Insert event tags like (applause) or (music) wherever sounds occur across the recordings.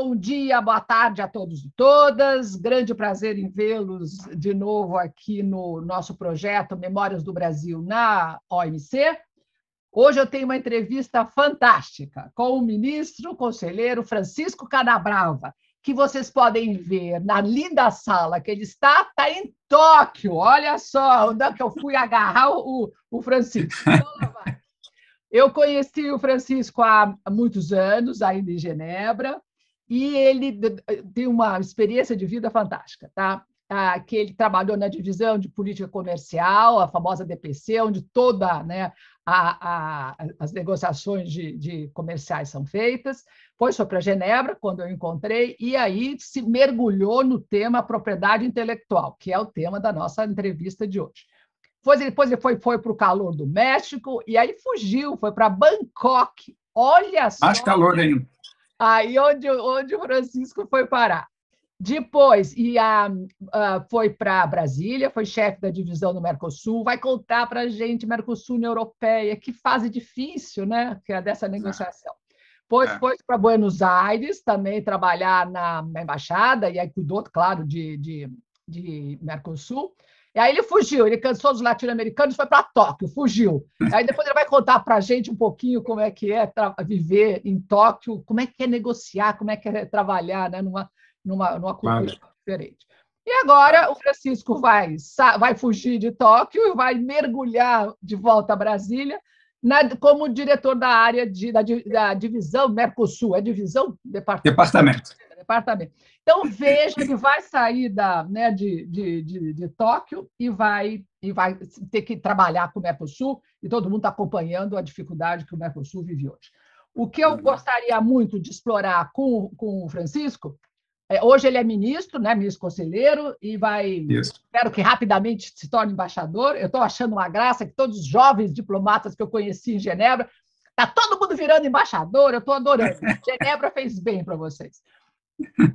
Bom dia, boa tarde a todos e todas. Grande prazer em vê-los de novo aqui no nosso projeto Memórias do Brasil na OMC. Hoje eu tenho uma entrevista fantástica com o ministro conselheiro Francisco Canabrava, que vocês podem ver na linda sala que ele está, está em Tóquio. Olha só onde é que eu fui agarrar o, o Francisco. (laughs) Então, eu conheci o Francisco há muitos anos, ainda em Genebra, e ele tem uma experiência de vida fantástica, tá? Ah, que ele trabalhou na divisão de política comercial, a famosa DPC, onde toda né, a, a, as negociações de, de, comerciais são feitas. Foi para Genebra, quando eu encontrei, e aí se mergulhou no tema propriedade intelectual, que é o tema da nossa entrevista de hoje. Depois, depois ele foi, foi para o calor do México, e aí fugiu, foi para Bangkok. Olha só. Mais calor ainda. Aí onde, onde o Francisco foi parar. Depois, e a, a foi para Brasília, foi chefe da divisão do Mercosul, vai contar para a gente, Mercosul União Europeia, que fase difícil, né? Que é dessa negociação. Depois é. foi para Buenos Aires também trabalhar na, na, embaixada, e aí cuidou, claro, de, de, de Mercosul. E aí ele fugiu, ele cansou dos latino-americanos, foi para Tóquio, fugiu. Aí depois ele vai contar para a gente um pouquinho como é que é viver em Tóquio, como é que é negociar, como é que é trabalhar né, numa, numa, numa cultura claro. diferente. E agora o Francisco vai, vai fugir de Tóquio e vai mergulhar de volta a Brasília na, como diretor da área de, da, da divisão Mercosul, é divisão? Departamento. Departamento. Departamento. Então, veja que vai sair da, né, de, de, de, de, Tóquio e vai, e vai ter que trabalhar com o Mercosul, e todo mundo está acompanhando a dificuldade que o Mercosul vive hoje. O que eu uhum. gostaria muito de explorar com, com o Francisco, é, hoje ele é ministro, né, ministro conselheiro, e vai, Isso. espero que rapidamente se torne embaixador. Eu estou achando uma graça que todos os jovens diplomatas que eu conheci em Genebra, está todo mundo virando embaixador, eu estou adorando. (laughs) Genebra fez bem para vocês.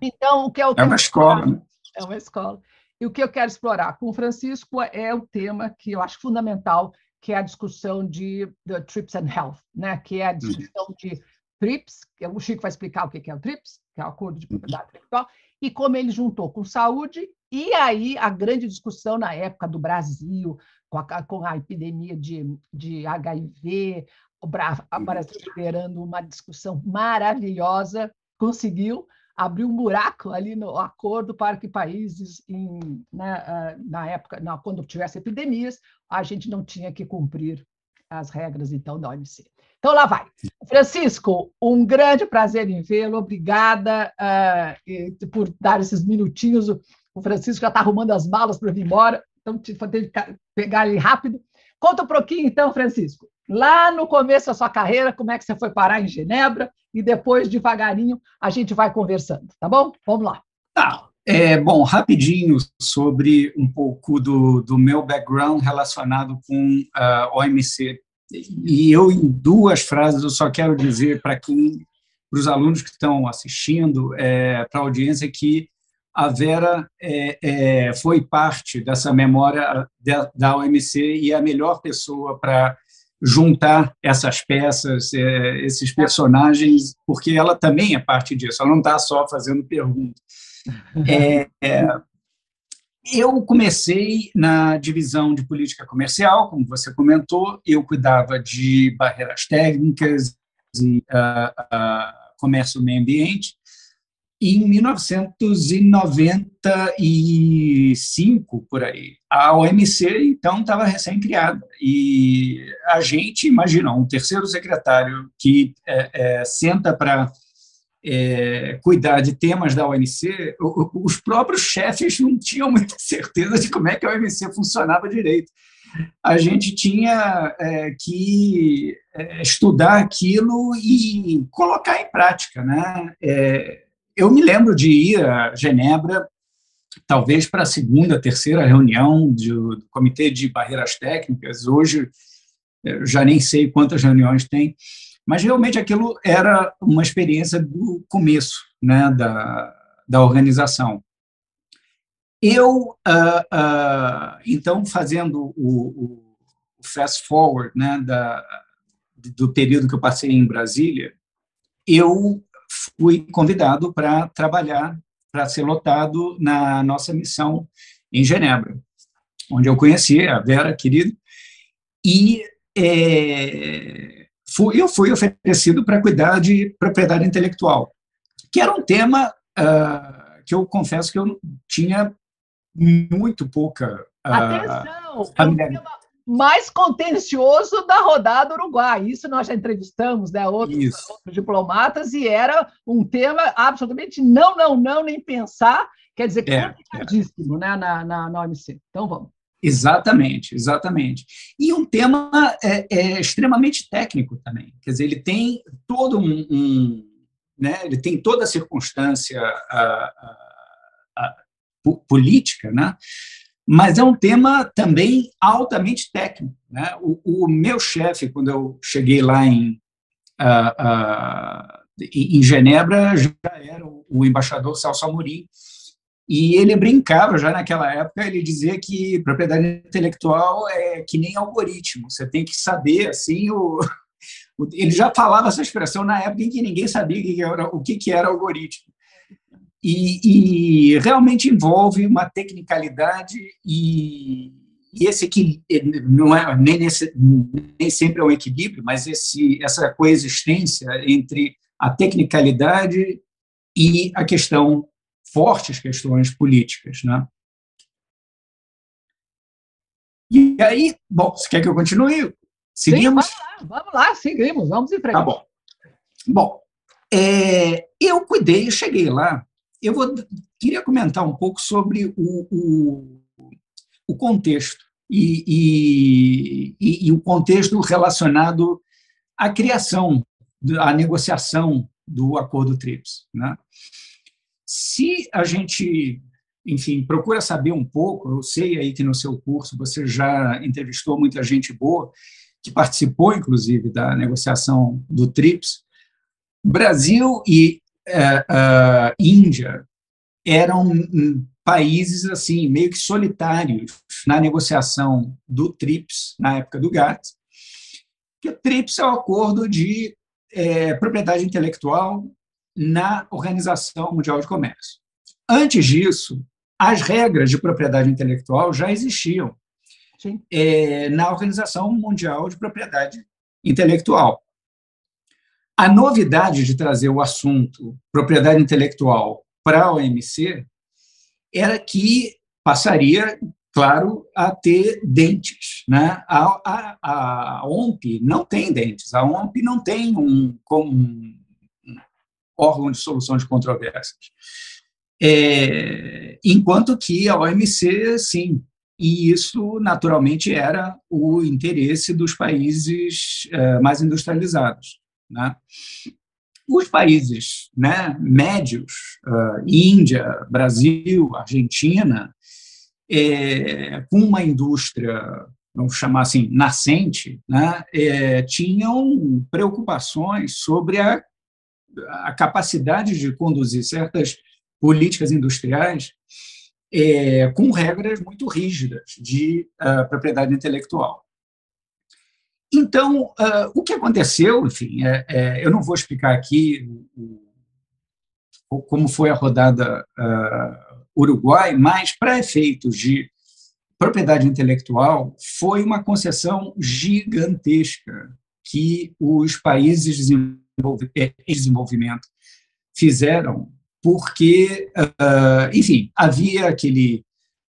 Então, o que é o É uma escola. Né? É uma escola. E o que eu quero explorar com o Francisco é o tema que eu acho fundamental, que é a discussão de TRIPS and Health, né? que é a discussão uhum. de TRIPS, que o Chico vai explicar o que é o TRIPS, que é o Acordo de Propriedade Intelectual, e como ele juntou com saúde, e aí a grande discussão na época do Brasil, com a, com a epidemia de, de HIV, o Brasil liderando uma discussão maravilhosa, conseguiu, abriu um buraco ali no acordo para que países, em, né, ah, na época, não, quando tivesse epidemias, a gente não tinha que cumprir as regras, então, da OMC. Então, lá vai. Francisco, um grande prazer em vê-lo. Obrigada uh, por dar esses minutinhos. O Francisco já está arrumando as malas para vir embora, então ter que pegar ele rápido. Conta um pouquinho, então, Francisco. Lá no começo da sua carreira, como é que você foi parar em Genebra e depois, devagarinho, a gente vai conversando, tá bom? Vamos lá. Tá. É, bom, rapidinho sobre um pouco do, do meu background relacionado com a uh, OMC. E eu, em duas frases, eu só quero dizer para quem, para os alunos que estão assistindo, é, para a audiência, que a Vera é, é, foi parte dessa memória da, da OMC e é a melhor pessoa para juntar essas peças, é, esses personagens, porque ela também é parte disso, ela não está só fazendo perguntas. É, é, eu comecei na divisão de política comercial, como você comentou, eu cuidava de barreiras técnicas e uh, uh, comércio meio ambiente, em 1995, por aí. A OMC, então, estava recém-criada. E a gente, imagina, um terceiro secretário que é, é, senta para é, cuidar de temas da OMC, os próprios chefes não tinham muita (laughs) certeza de como é que a OMC funcionava direito. A gente tinha é, que é, estudar aquilo e colocar em prática, né? É, eu me lembro de ir a Genebra, talvez para a segunda, terceira reunião do, do Comitê de Barreiras Técnicas. Hoje, já nem sei quantas reuniões tem, mas realmente aquilo era uma experiência do começo né, da, da organização. Eu, uh, uh, então, fazendo o, o, fast forward né, da, do período que eu passei em Brasília, eu fui convidado para trabalhar, para ser lotado na nossa missão em Genebra, onde eu conheci a Vera, querida, e é, fui, eu fui oferecido para cuidar de propriedade intelectual, que era um tema uh, que eu confesso que eu tinha muito pouca. Uh, Atenção! É um tema mais contencioso da rodada Uruguai. Isso nós já entrevistamos né, outros, outros, diplomatas e era um tema absolutamente não, não, não, nem pensar. Quer dizer, é, complicadíssimo é. Né, na, na, na OMC. Então vamos. Exatamente, exatamente. E um tema é, é, extremamente técnico também. Quer dizer, ele tem todo um, um né, ele tem toda a circunstância a, a, a, política, né? Mas é um tema também altamente técnico. Né? O, o meu chefe, quando eu cheguei lá em, uh, uh, em Genebra, já era o embaixador Celso Amorim, e ele brincava já naquela época, ele dizia que propriedade intelectual é que nem algoritmo, você tem que saber assim o, (laughs) ele já falava essa expressão na época em que ninguém sabia o que era, o que era algoritmo. E, e realmente envolve uma tecnicalidade e, e esse que não é nem, nesse, nem sempre é um equilíbrio, mas esse, essa coexistência entre a tecnicalidade e a questão fortes questões políticas, né? E aí, bom, você quer que eu continue? Seguimos? Sim, vamos lá, vamos lá, seguimos, vamos em frente. Tá bom. Bom, é, eu cuidei, cheguei lá. Eu vou, queria comentar um pouco sobre o, o, o contexto e, e, e, o contexto relacionado à criação, à negociação do acordo TRIPS. Né? Se a gente, enfim, procura saber um pouco, eu sei aí que no seu curso você já entrevistou muita gente boa, que participou, inclusive, da negociação do TRIPS, Brasil e uh, Índia eram países assim meio que solitários na negociação do TRIPS na época do GATT, que o TRIPS é o acordo de é, propriedade intelectual na Organização Mundial de Comércio. Antes disso, as regras de propriedade intelectual já existiam é, na Organização Mundial de Propriedade Intelectual. A novidade de trazer o assunto propriedade intelectual para a OMC era que passaria, claro, a ter dentes. Né? A, a, a OMP não tem dentes, a OMP não tem um, um órgão de solução de controvérsias. É, enquanto que a OMC, sim, e isso, naturalmente, era o interesse dos países é, mais industrializados. Né? Os países né, médios, uh, Índia, Brasil, Argentina, é, com uma indústria, vamos chamar assim, nascente, né, é, tinham preocupações sobre a a capacidade de conduzir certas políticas industriais é, com regras muito rígidas de uh, propriedade intelectual. Então, uh, o que aconteceu, enfim, é, é, eu não vou explicar aqui o, como foi a rodada uh, Uruguai, mas para efeitos de propriedade intelectual, foi uma concessão gigantesca que os países desenvolvidos é, desenvolvimento fizeram, porque, ah, enfim, havia aquele,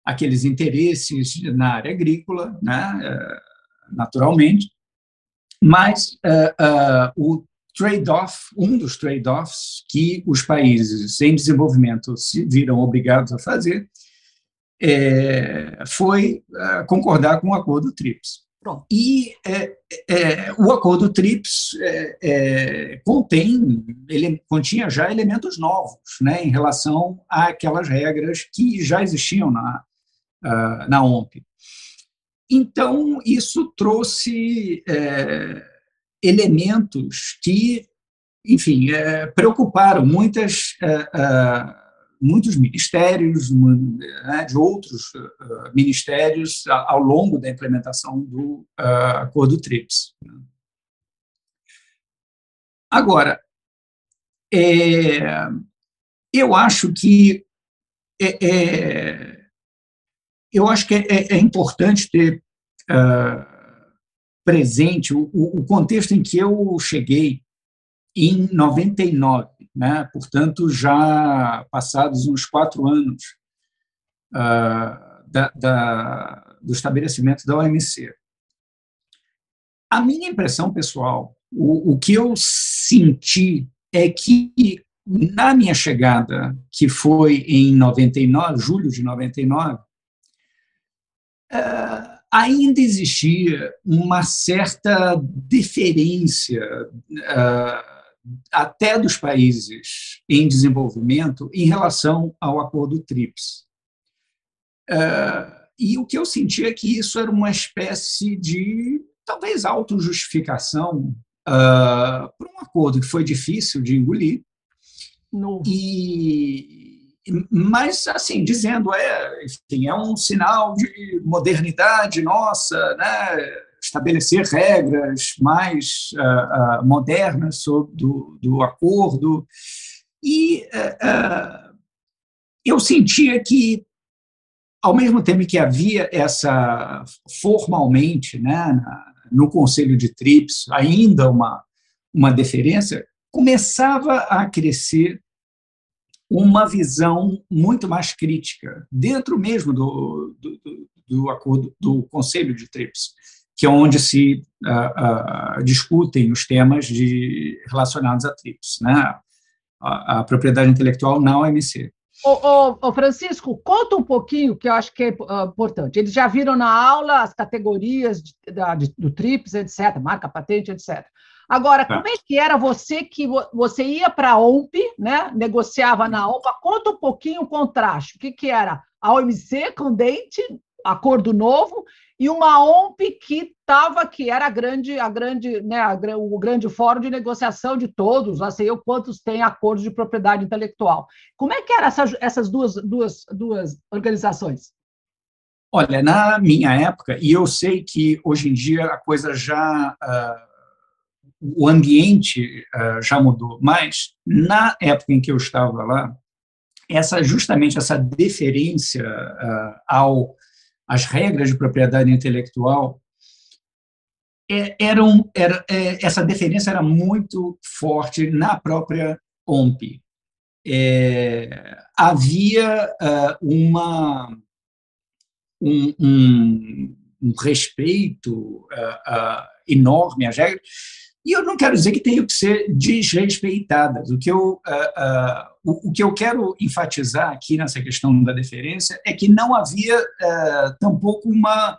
aqueles interesses na área agrícola, né, naturalmente, mas ah, o trade-off, um dos trade-offs que os países em desenvolvimento se viram obrigados a fazer, é, foi concordar com o acordo TRIPS. Pronto. E é, é, o acordo TRIPS contém, ele continha já elementos novos né, em relação àquelas regras que já existiam na, uh, na OMP. Então, isso trouxe é, elementos que, enfim, é, preocuparam muitas uh, muitos ministérios, né, de outros uh, ministérios ao longo da implementação do uh, acordo TRIPS. Agora, É, eu acho que é, é, eu acho que é, é importante ter uh, presente o, o, contexto em que eu cheguei em 99, né? portanto, já passados uns quatro anos uh, da, da, do estabelecimento da OMC. A minha impressão pessoal, o, o que eu senti é que na minha chegada, que foi em 99, julho de 99, uh, ainda existia uma certa deferência uh, até dos países em desenvolvimento em relação ao acordo TRIPS. Uh, e o que eu sentia é que isso era uma espécie de, talvez, autojustificação uh, por um acordo que foi difícil de engolir. No. E, mas, assim, dizendo, é, enfim, é um sinal de modernidade nossa, né? estabelecer regras mais uh, uh, modernas sobre do, do acordo. E uh, eu sentia que, ao mesmo tempo que havia essa, formalmente, né, no Conselho de TRIPS, ainda uma, uma deferência, começava a crescer uma visão muito mais crítica, dentro mesmo do, do, do acordo do Conselho de TRIPS, que é onde se uh, uh, discutem os temas de, relacionados a TRIPS, né? a, a propriedade intelectual na OMC. Ô, ô, ô, Francisco, conta um pouquinho, que eu acho que é uh, importante. Eles já viram na aula as categorias de, da, de, do TRIPS, etc., marca, patente, etc. Agora, tá. como é que era você que você ia para a OMP, né? negociava na OMP? Conta um pouquinho o contraste. O que, que era a OMC com dente, acordo novo, e uma OMP que estava, que era a grande, a grande, né, a, o grande fórum de negociação de todos, lá sei eu quantos têm acordos de propriedade intelectual. Como é que eram essa, essas duas, duas, duas organizações? Olha, na minha época, e eu sei que hoje em dia a coisa já. Uh, o ambiente uh, já mudou, mas na época em que eu estava lá, essa justamente essa deferência uh, ao as regras de propriedade intelectual, é, eram, era, é, essa deferência era muito forte na própria OMP. É, havia uh, uma, um, um, um respeito enorme às regras, e eu não quero dizer que tenham que ser desrespeitadas. O que eu, uh, uh, o, o, que eu quero enfatizar aqui nessa questão da deferência é que não havia uh, tampouco uma,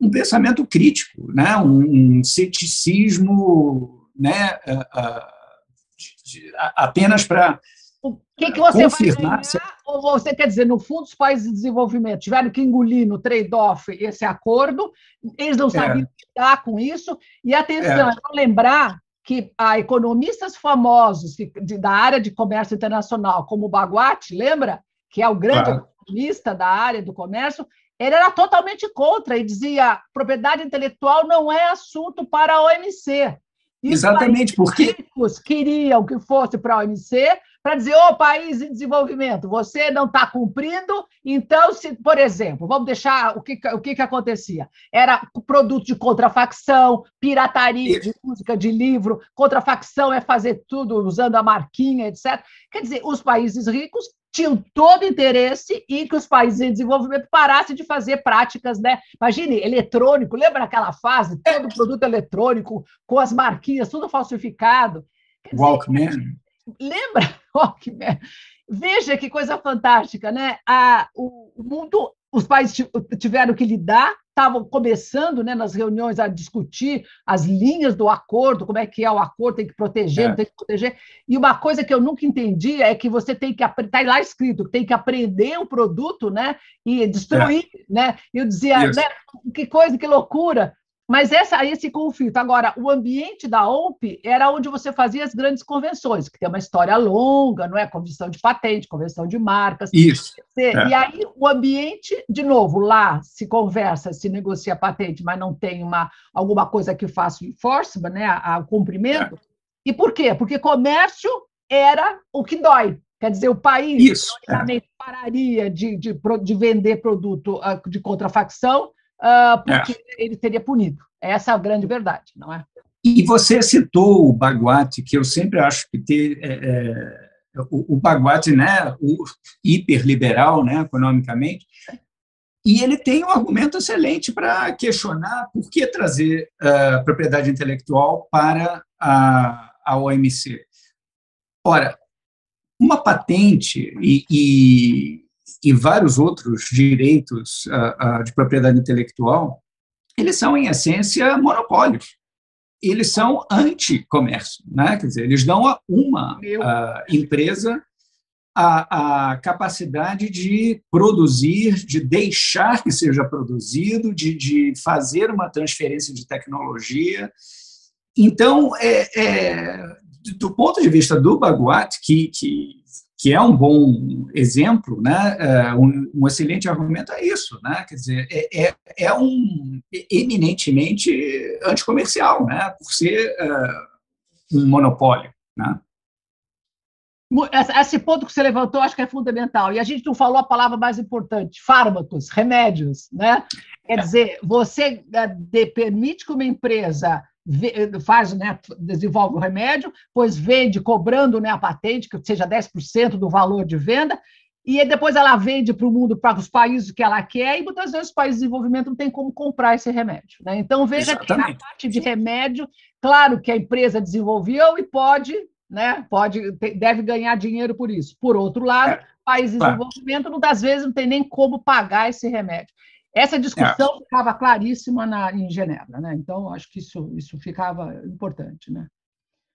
um pensamento crítico, né? um, um ceticismo né? De, de, apenas para o que, que você confirmar, vai ganhar, ou você quer dizer, no fundo, os países de desenvolvimento tiveram que engolir no trade-off esse acordo, eles não sabiam é. lidar com isso, e atenção, é. é lembrar que há economistas famosos da área de comércio internacional, como o Baguati, lembra? Que é o grande claro. economista da área do comércio, ele era totalmente contra e dizia propriedade intelectual não é assunto para a OMC. Exatamente, porque queriam que fosse para a OMC para dizer, ô oh, país em desenvolvimento, você não está cumprindo, então, se, por exemplo, vamos deixar o que, o que, que acontecia? Era produto de contrafacção, pirataria de música, de livro, contrafacção é fazer tudo usando a marquinha, etc. Quer dizer, os países ricos tinham todo interesse em que os países em desenvolvimento parassem de fazer práticas, né? Imagine, eletrônico, lembra aquela fase, todo produto eletrônico, com as marquinhas, tudo falsificado. Walkman lembra (laughs) Walkman? Veja que coisa fantástica, né? A, o, o mundo, os países tiveram que lidar, estavam começando né, nas reuniões a discutir as linhas do acordo, como é que é o acordo, tem que proteger, é. não tem que proteger. E uma coisa que eu nunca entendi é que você tem que está lá escrito, tem que aprender o produto, né? E destruir, é. né? Eu dizia, né, que coisa, que loucura. Mas essa, esse conflito. Agora, o ambiente da OMP era onde você fazia as grandes convenções, que tem uma história longa, não é? Convenção de patente, convenção de marcas. Isso. É. E aí, o ambiente, de novo, lá se conversa, se negocia patente, mas não tem uma, alguma coisa que faça o enforcement, né? o cumprimento. É. E por quê? Porque comércio era o que dói. Quer dizer, o país Isso, é. pararia de, de, de, vender produto ah, de contrafacção uh, porque é. ele seria punido. Essa é a grande verdade, não é? E você citou o Baguate, que eu sempre acho que ter, é, é, o, o Baguate, né, o hiperliberal, né, economicamente, e ele tem um argumento excelente para questionar por que trazer uh, propriedade intelectual para a, a OMC. Ora, uma patente e, e, e vários outros direitos uh, uh, de propriedade intelectual, eles são, em essência, monopólios. Eles são anti-comércio, né? quer dizer, eles dão a uma empresa a, a, capacidade de produzir, de deixar que seja produzido, de, de fazer uma transferência de tecnologia. Então, é, é, do ponto de vista do Baguat, que, que, que é um bom exemplo, né, é, um, um, excelente argumento é isso, né, quer dizer, é, é, é um eminentemente anticomercial, né, por ser é, um monopólio, né. Esse ponto que você levantou, acho que é fundamental. E a gente não falou a palavra mais importante: fármacos, remédios. Né? Quer dizer, você permite que uma empresa faz, né, desenvolve o remédio, pois vende cobrando né, a patente, que seja 10% do valor de venda, e depois ela vende para o mundo, para os países que ela quer, e muitas vezes os países de desenvolvimento não têm como comprar esse remédio. Né? Então, veja Exatamente. que a parte de remédio, claro que a empresa desenvolveu e pode né? Pode, deve ganhar dinheiro por isso. Por outro lado, é, países em desenvolvimento muitas vezes não tem nem como pagar esse remédio. Essa discussão é. ficava claríssima na, em Genebra, né? Então acho que isso, isso ficava importante, né?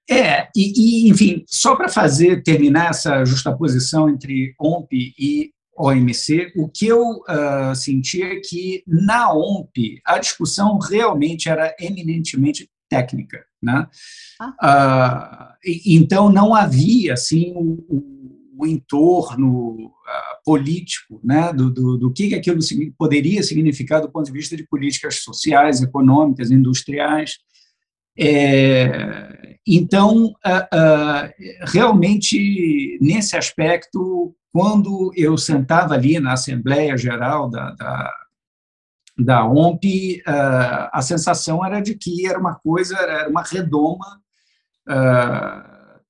É, e, e enfim, só para fazer terminar essa justaposição entre OMP e OMC, o que eu uh, senti é que na OMP a discussão realmente era eminentemente técnica, né? Ah. Uh, então não havia assim o, o entorno uh, político, né, do, do, do, que aquilo poderia significar do ponto de vista de políticas sociais, econômicas, industriais. É, então, realmente nesse aspecto, quando eu sentava ali na Assembleia Geral da, da da OMP, a sensação era de que era uma coisa, era uma redoma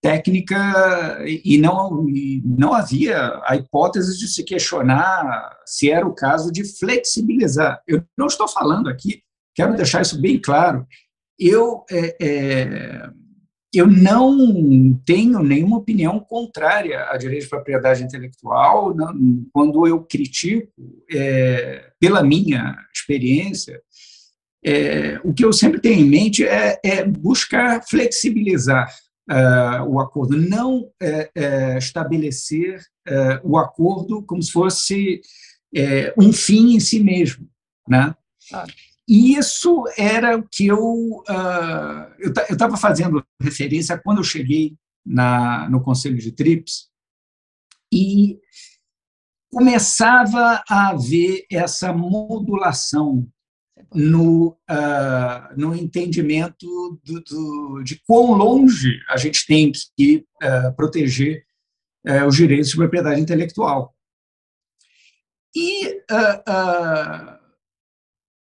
técnica e não, e não havia a hipótese de se questionar se era o caso de flexibilizar. Eu não estou falando aqui, quero deixar isso bem claro, eu é, é, eu não tenho nenhuma opinião contrária à direito de propriedade intelectual não, quando eu critico, é, pela minha experiência, é, o que eu sempre tenho em mente é, é buscar flexibilizar uh, o acordo, não é, estabelecer uh, o acordo como se fosse um fim em si mesmo. Né? Ah. E isso era o que eu uh, eu estava fazendo referência quando eu cheguei na, no Conselho de TRIPS e começava a haver essa modulação no, uh, no entendimento do, do, de quão longe a gente tem que uh, proteger uh, os direitos de propriedade intelectual. E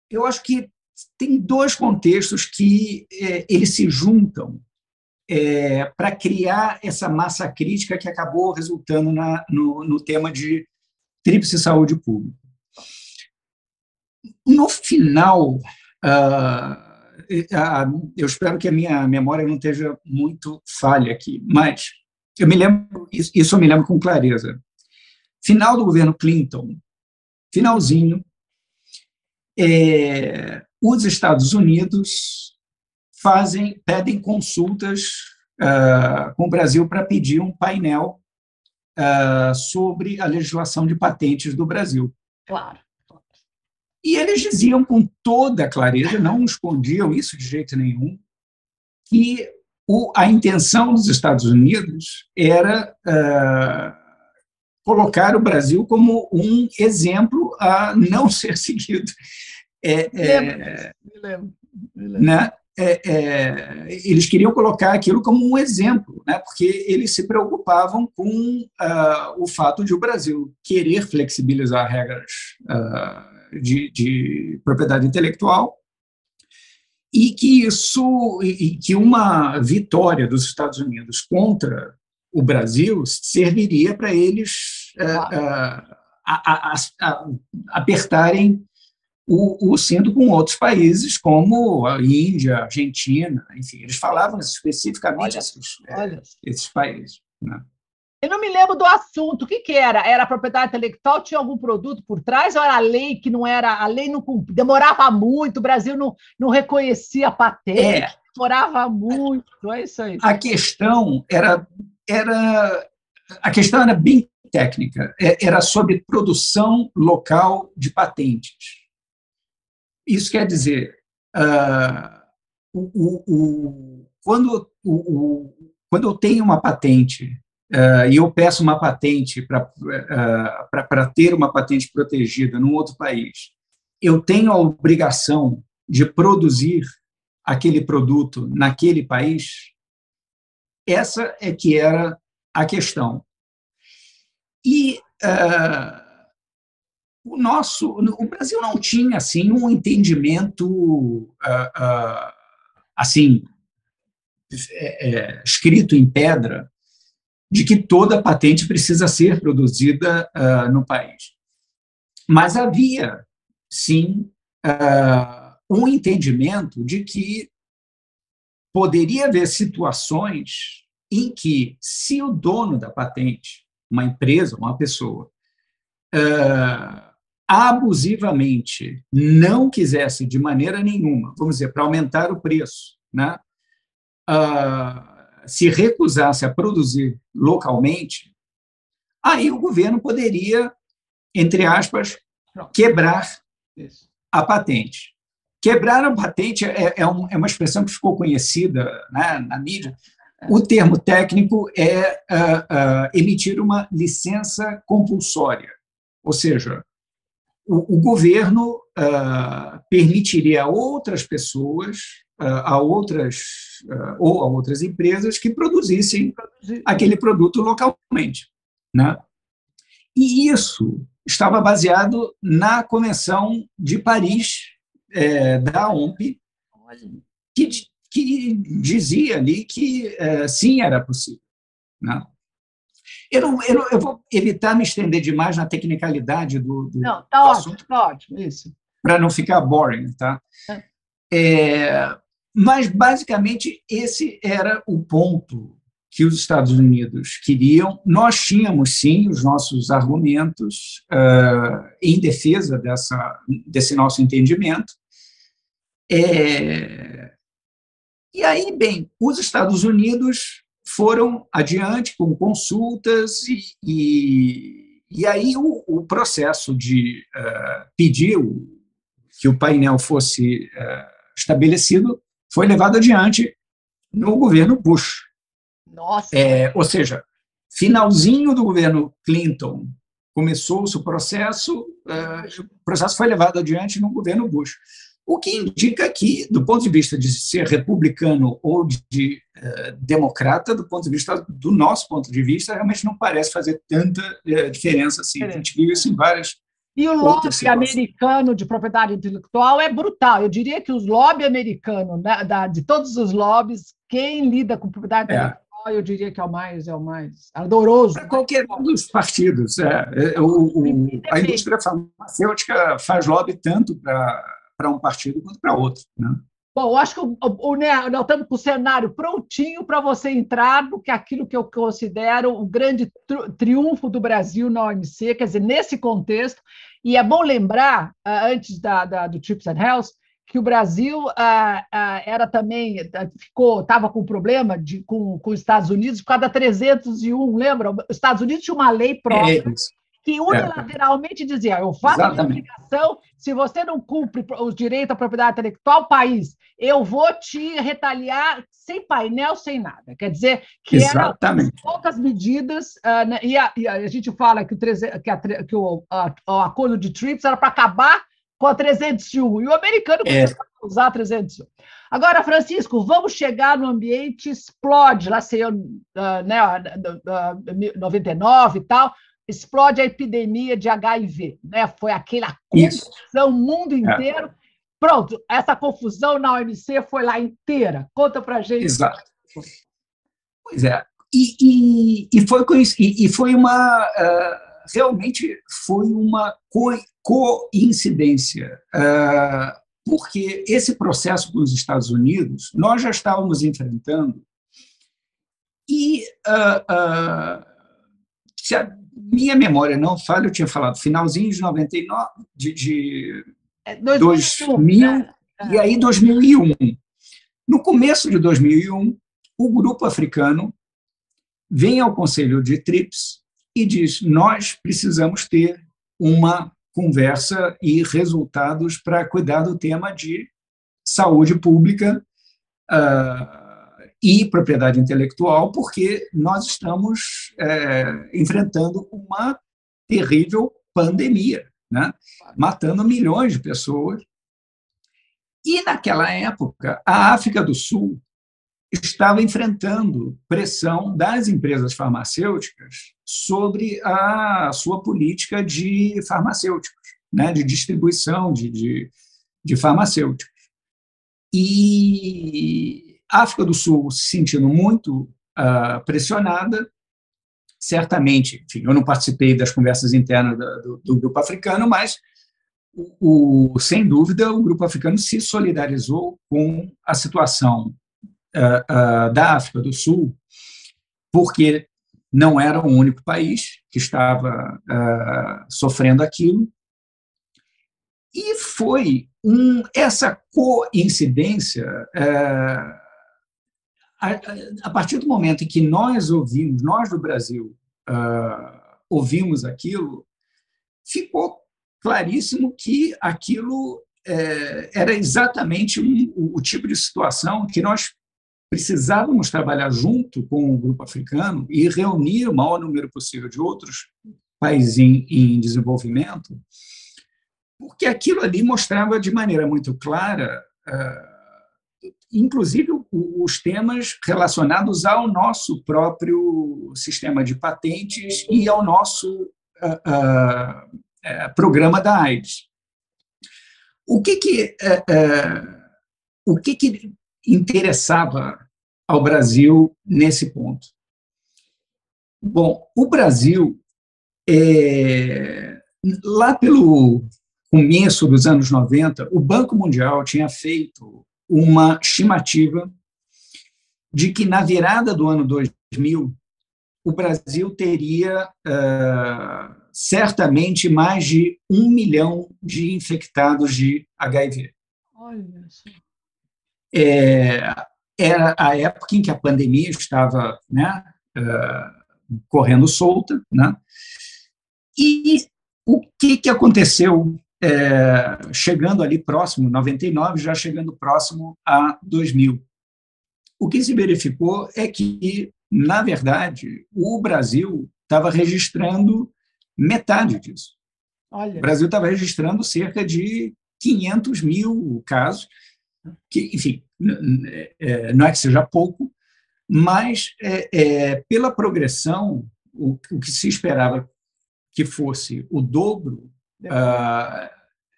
eu acho que tem dois contextos que é, eles se juntam é, para criar essa massa crítica que acabou resultando na, no, no tema de tríplice saúde pública. No final, uh, eu espero que a minha memória não esteja muito falha aqui, mas eu me lembro, isso eu me lembro com clareza. Final do governo Clinton, finalzinho, é, os Estados Unidos fazem, pedem consultas uh, com o Brasil para pedir um painel uh, sobre a legislação de patentes do Brasil. Claro. E eles diziam com toda clareza, não escondiam isso de jeito nenhum, que o, a intenção dos Estados Unidos era uh, colocar o Brasil como um exemplo a não (laughs) ser seguido. É, é, me lembro, me lembro. Né? é, é, eles queriam colocar aquilo como um exemplo, né? porque eles se preocupavam com uh, o fato de o Brasil querer flexibilizar regras uh, de, de, propriedade intelectual e que isso, e que uma vitória dos Estados Unidos contra o Brasil serviria para eles uh, a, a, a, apertarem o, o cinto com outros países, como a Índia, a Argentina, enfim, eles falavam especificamente olha, esses, é, olha. Esses países. Né? Eu não me lembro do assunto. O que, que era? Era propriedade intelectual? Tinha algum produto por trás? Ou era a lei que não era? A lei não demorava muito, o Brasil não, não reconhecia a patente, é. demorava muito. É isso aí. A questão era, era. A questão era bem técnica, é, era sobre produção local de patentes. Isso quer dizer, uh, o, o, quando, o, quando eu tenho uma patente uh, e eu peço uma patente para uh, ter uma patente protegida num outro país, eu tenho a obrigação de produzir aquele produto naquele país? Essa é que era a questão. E uh, o nosso, o Brasil não tinha assim um entendimento uh, uh, assim é, é, escrito em pedra de que toda patente precisa ser produzida uh, no país. Mas havia, sim, um entendimento de que poderia haver situações em que, se o dono da patente, uma empresa, uma pessoa, abusivamente não quisesse de maneira nenhuma, vamos dizer, para aumentar o preço, né, uh, se recusasse a produzir localmente, aí o governo poderia, entre aspas, quebrar a patente. Quebrar a patente é, é, um, é uma expressão que ficou conhecida né, na mídia. O termo técnico é uh, uh, emitir uma licença compulsória, ou seja, o, o governo uh, permitiria a outras pessoas, a outras uh, ou a outras empresas que produzissem aquele produto localmente, né? E isso estava baseado na Convenção de Paris é, da OMP, que, que dizia ali que é, sim era possível, né? Eu, não, eu, não, eu, vou evitar me estender demais na tecnicalidade do, do, não, tá do ótimo, assunto. Tá ótimo, isso. Para não ficar boring, tá? É. Mas, basicamente, esse era o ponto que os Estados Unidos queriam. Nós tínhamos, sim, os nossos argumentos uh, em defesa dessa, desse nosso entendimento. É, e aí, bem, os Estados Unidos foram adiante com consultas e, e, e aí o, o, processo de uh, pedir o, que o painel fosse uh, estabelecido foi levado adiante no governo Bush. Nossa! É, ou seja, finalzinho do governo Clinton começou-se o processo, uh, o processo foi levado adiante no governo Bush. O que indica que, do ponto de vista de ser republicano ou de uh, democrata, do ponto de vista do nosso ponto de vista, realmente não parece fazer tanta uh, diferença assim. A gente viu isso em várias. E o lobby americano de propriedade intelectual é brutal. Eu diria que os lobby americanos, né, da, de todos os lobbies, quem lida com propriedade é. intelectual eu diria que é o mais é o mais ardoroso. Para qualquer um dos partidos. É, é o, o, a indústria farmacêutica faz lobby tanto para para um partido quanto para outro. Né? Bom, acho que o, o, né, nós estamos com o cenário prontinho para você entrar no que aquilo que eu considero o grande triunfo do Brasil na OMC, quer dizer, nesse contexto. E é bom lembrar, antes da, da, do Trips and Health, que o Brasil era também ficou estava com problema de, com, com os Estados Unidos por causa da 301, lembra? Os Estados Unidos tinha uma lei própria é que unilateralmente dizia: eu faço a obrigação, se você não cumpre os direitos à propriedade intelectual, país, eu vou te retaliar sem painel, sem nada. Quer dizer, que eram poucas medidas, uh, e, a, e, a, gente fala que o, que, a, que o, a, o acordo de TRIPS era para acabar com a 301, e o americano é. a usar a 301. Agora, Francisco, vamos chegar no ambiente explode, lá sei eu, uh, né, uh, 99 e tal, explode a epidemia de HIV, né? Foi aquela confusão, o mundo é. inteiro. É. Pronto, essa confusão na OMC foi lá inteira. Conta para gente. Exato. Pois é. E, e, e foi, e, e foi uma. Uh, realmente foi uma co coincidência. Uh, porque esse processo com os Estados Unidos nós já estávamos enfrentando e uh, uh, minha memória não falha, eu tinha falado finalzinho de 99, de, de é 2000, 2000 né? e aí 2001. No começo de 2001, o grupo africano vem ao Conselho de TRIPS e diz: nós precisamos ter uma conversa e resultados para cuidar do tema de saúde pública uh, e propriedade intelectual, porque nós estamos é, enfrentando uma terrível pandemia, né? matando milhões de pessoas. E, naquela época, a África do Sul estava enfrentando pressão das empresas farmacêuticas sobre a sua política de farmacêuticos, né, de distribuição de, de, de farmacêuticos. E África do Sul se sentindo muito uh, pressionada, certamente, enfim, eu não participei das conversas internas do, do grupo africano, mas o, o, sem dúvida o grupo africano se solidarizou com a situação uh, uh, da África do Sul, porque não era o único país que estava sofrendo aquilo. E foi um, essa coincidência, uh, a, a, partir do momento em que nós ouvimos, nós do Brasil, uh, ouvimos aquilo, ficou claríssimo que aquilo é, era exatamente um, o, o tipo de situação que nós precisávamos trabalhar junto com o grupo africano e reunir o maior número possível de outros países em, em desenvolvimento, porque aquilo ali mostrava de maneira muito clara, uh, inclusive os temas relacionados ao nosso próprio sistema de patentes e ao nosso uh, uh, programa da AIDS. O que que, o que, que interessava ao Brasil nesse ponto? Bom, o Brasil, é, lá pelo começo dos anos 90, o Banco Mundial tinha feito uma estimativa de que na virada do ano 2000 o Brasil teria uh, certamente mais de um milhão de infectados de HIV. Olha é, era a época em que a pandemia estava né, uh, correndo solta, né? E o que, que aconteceu é, chegando ali próximo, 99, já chegando próximo a 2000? O que se verificou é que, na verdade, o Brasil estava registrando metade disso. Olha. O Brasil estava registrando cerca de 500 mil casos, que, enfim, é, não é que seja pouco, mas é, é, pela progressão, o, o, que se esperava que fosse o dobro, ah,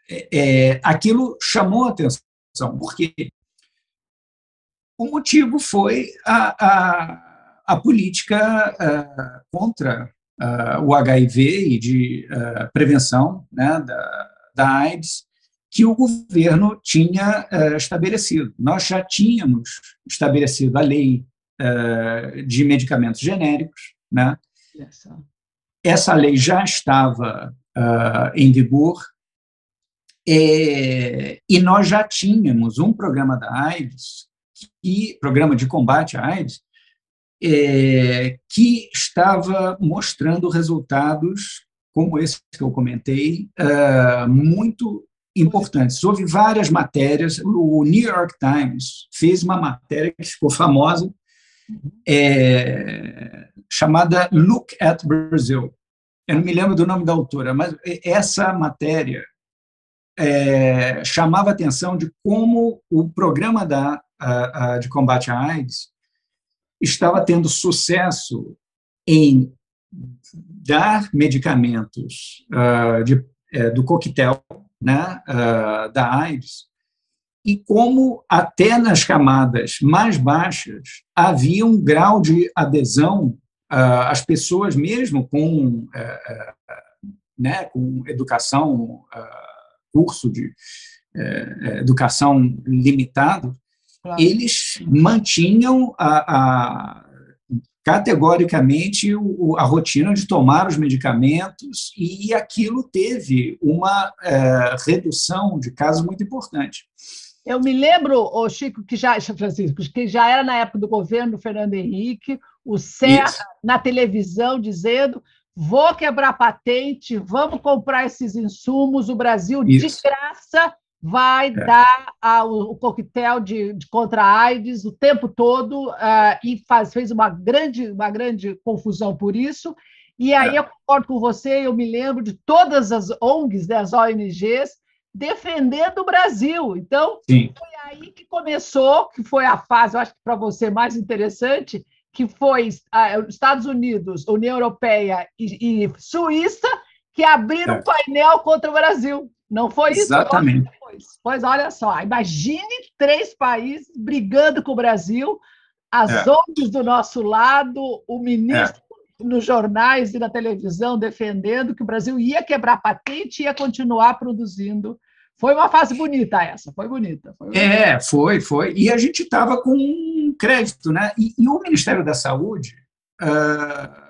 é, aquilo chamou a atenção, porque o motivo foi a, a, a política ah, contra ah, o HIV e de prevenção né, da, da AIDS, que o governo tinha estabelecido. Nós já tínhamos estabelecido a lei de medicamentos genéricos, né? Essa lei já estava uh, em vigor é, e nós já tínhamos um programa da AIDS, que, programa de combate à AIDS, é, que estava mostrando resultados como esse que eu comentei, muito importantes. Houve várias matérias. O New York Times fez uma matéria que ficou famosa, é, chamada Look at Brazil. Eu não me lembro do nome da autora, mas essa matéria é, chamava a atenção de como o programa da, a, a, de combate à AIDS estava tendo sucesso em dar medicamentos uh, de, é, do coquetel né, uh, da AIDS e como até nas camadas mais baixas havia um grau de adesão as pessoas mesmo com né, com educação curso de educação limitado claro. eles mantinham a, a categoricamente a rotina de tomar os medicamentos e aquilo teve uma é, redução de casos muito importante. Eu me lembro, o Chico, que já, Francisco, que já era na época do governo do Fernando Henrique, o Serra Isso. na televisão dizendo vou quebrar patente, vamos comprar esses insumos, o Brasil Isso. de graça vai é. dar a, o, o coquetel de, de, contra a AIDS o tempo todo uh, e faz, fez uma grande, uma grande confusão por isso. E aí é. eu concordo com você, eu me lembro de todas as ONGs, das né, ONGs, defendendo o Brasil. Então, Sim. foi aí que começou, que foi a fase, eu acho que para você mais interessante, que foi uh, Estados Unidos, União Europeia e, e Suíça, que abriram é. painel contra o Brasil. Não foi isso? Exatamente. Pois, pois olha só, imagine três países brigando com o Brasil, as é. ONGs do nosso lado, o ministro é. nos jornais e na televisão defendendo que o Brasil ia quebrar patente e ia continuar produzindo. Foi uma fase bonita essa, foi bonita. Foi bonita. É, foi, foi. E a gente estava com crédito, né? E, e, o Ministério da Saúde. Uh,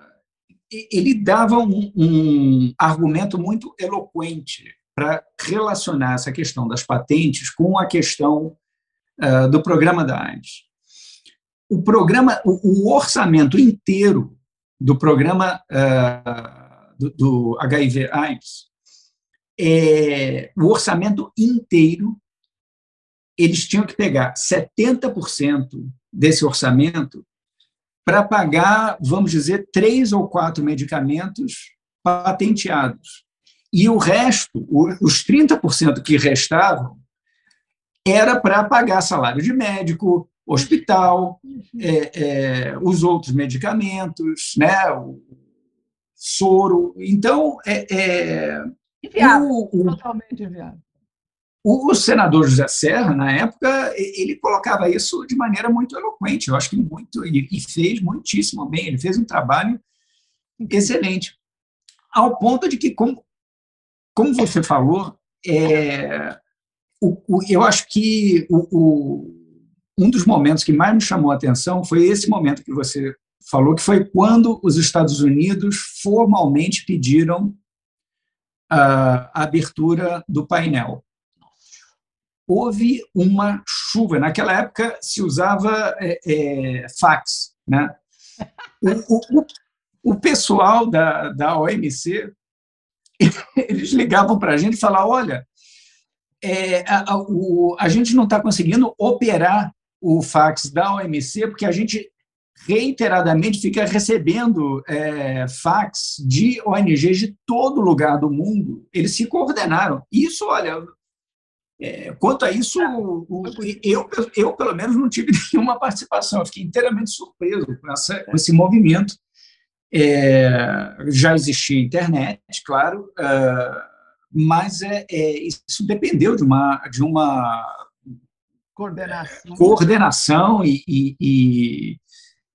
ele dava um, um argumento muito eloquente para relacionar essa questão das patentes com a questão uh, do programa da AIDS. O programa, o, o orçamento inteiro do programa uh, do, do HIV/AIDS, é, o orçamento inteiro, eles tinham que pegar 70% desse orçamento para pagar, vamos dizer, três ou quatro medicamentos patenteados. E o resto, os 30% que restavam, era para pagar salário de médico, hospital, é, é, os outros medicamentos, né, o soro. Então, é, é inviável, o, totalmente inviável. O, senador José Serra, na época, ele colocava isso de maneira muito eloquente, eu acho que muito, e, fez muitíssimo bem, ele fez um trabalho excelente, ao ponto de que, como, como você falou, é, o, o, eu acho que o, um dos momentos que mais me chamou a atenção foi esse momento que você falou, que foi quando os Estados Unidos formalmente pediram a, a abertura do painel. Houve uma chuva. Naquela época se usava é, é, fax. Né? O, o, o pessoal da, da OMC (laughs) eles ligavam para a gente e falavam: olha, é, a, a, o, a gente não está conseguindo operar o fax da OMC porque a gente reiteradamente fica recebendo é, fax de ONGs de todo lugar do mundo. Eles se coordenaram. Isso, olha, é, quanto a isso, o, eu, eu, pelo menos, não tive (laughs) nenhuma participação. Eu fiquei inteiramente surpreso com, essa, com esse movimento. É, já existia internet, claro, é, mas é, é, isso dependeu de uma, de uma coordenação, coordenação e, e, e,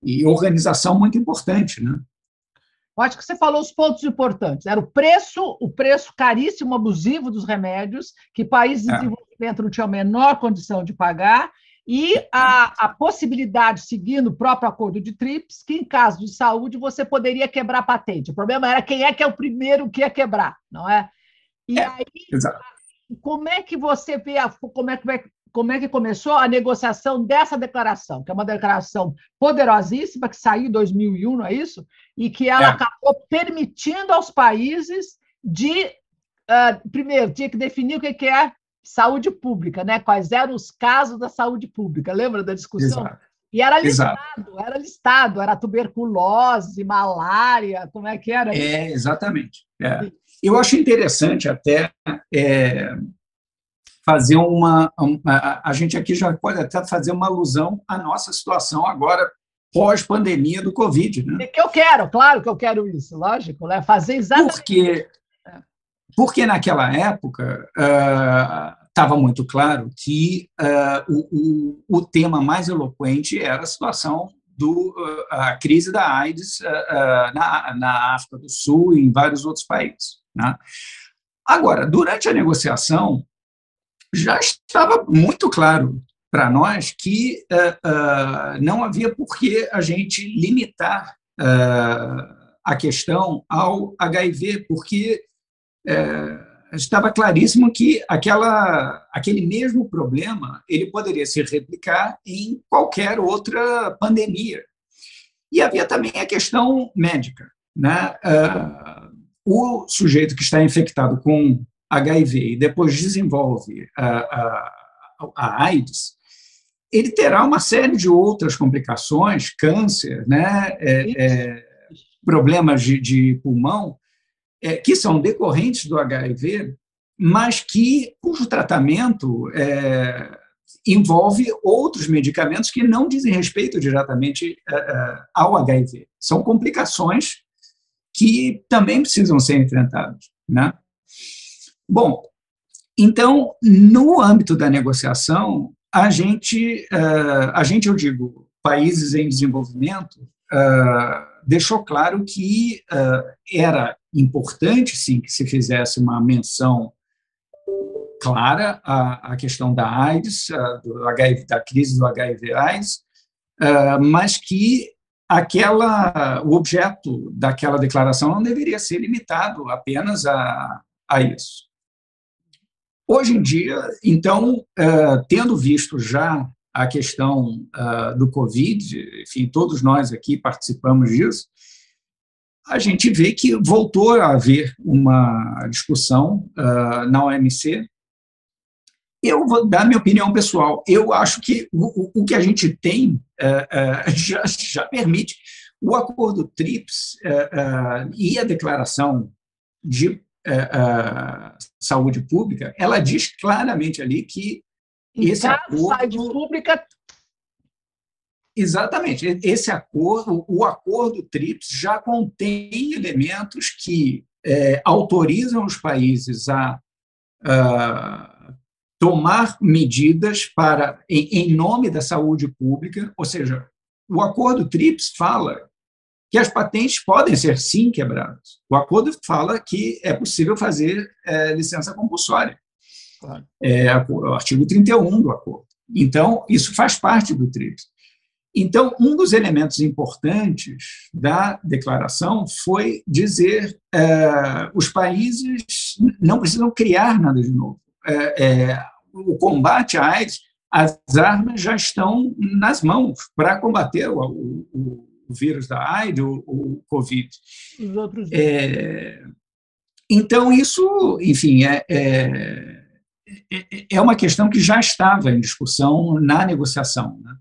e organização muito importante, né? Eu acho que você falou os pontos importantes. Era o preço, o preço caríssimo, abusivo dos remédios, que países é. desenvolvimento não tinham a menor condição de pagar, e a, a possibilidade, seguindo o próprio acordo de TRIPS, que em caso de saúde você poderia quebrar a patente. O problema era quem é que é o primeiro que ia quebrar, não é? E é, aí, exato. como é que você vê, a, como, é, é, como é que começou a negociação dessa declaração, que é uma declaração poderosíssima, que saiu em 2001, não é isso? E que ela é. acabou permitindo aos países de, uh, primeiro, tinha que definir o que é saúde pública, né? Quais eram os casos da saúde pública? Lembra da discussão? Exato. E era listado, Exato. era listado, era tuberculose, malária, como é que era? É, exatamente. É. Eu acho interessante até é, fazer uma, uma. A gente aqui já pode até fazer uma alusão à nossa situação agora pós-pandemia do Covid. Né? Que eu quero, claro que eu quero isso, lógico, né? fazer exatamente. Porque, porque naquela época estava uh, muito claro que uh, o, o, o, tema mais eloquente era a situação do uh, a crise da AIDS na, na África do Sul e em vários outros países. Né? Agora, durante a negociação, já estava muito claro para nós que uh, uh, não havia por que a gente limitar uh, a questão ao HIV, porque estava claríssimo que aquela, aquele mesmo problema ele poderia se replicar em qualquer outra pandemia. E havia também a questão médica. Né? o sujeito que está infectado com HIV e depois desenvolve a, a, a AIDS, ele terá uma série de outras complicações, câncer, né, é, é, problemas de, de pulmão, é, que são decorrentes do HIV, mas que cujo tratamento é, envolve outros medicamentos que não dizem respeito diretamente é, é, ao HIV. São complicações que também precisam ser enfrentadas, né? Bom, então, no âmbito da negociação, a gente, uh, a gente, eu digo, países em desenvolvimento, uh, deixou claro que uh, era importante, sim, que se fizesse uma menção clara à, à questão da AIDS, do HIV, da crise do HIV/AIDS, mas que aquela, o objeto daquela declaração não deveria ser limitado apenas a, a isso. Hoje em dia, então, uh, tendo visto já a questão uh, do Covid, enfim, todos nós aqui participamos disso, a gente vê que voltou a haver uma discussão uh, na OMC. Eu vou dar minha opinião pessoal. Eu acho que o, o que a gente tem (laughs) já, já, permite o acordo TRIPS e a declaração de saúde pública, ela diz claramente ali que em esse acordo. Saúde pública. Exatamente. Esse acordo, o acordo TRIPS já contém elementos que é, autorizam os países a, a tomar medidas para, em, em nome da saúde pública, ou seja, o acordo TRIPS fala que as patentes podem ser sim quebradas. O acordo fala que é possível fazer é, licença compulsória. Claro. É o artigo 31 do acordo. Então, isso faz parte do TRIPS. Então, um dos elementos importantes da declaração foi dizer é, os países não precisam criar nada de novo. É, é, o combate à AIDS, as armas já estão nas mãos para combater o, o, o vírus da AIDS, o, o Covid. Os outros. É, então, isso, enfim, é, é, é, uma questão que já estava em discussão na negociação. Né?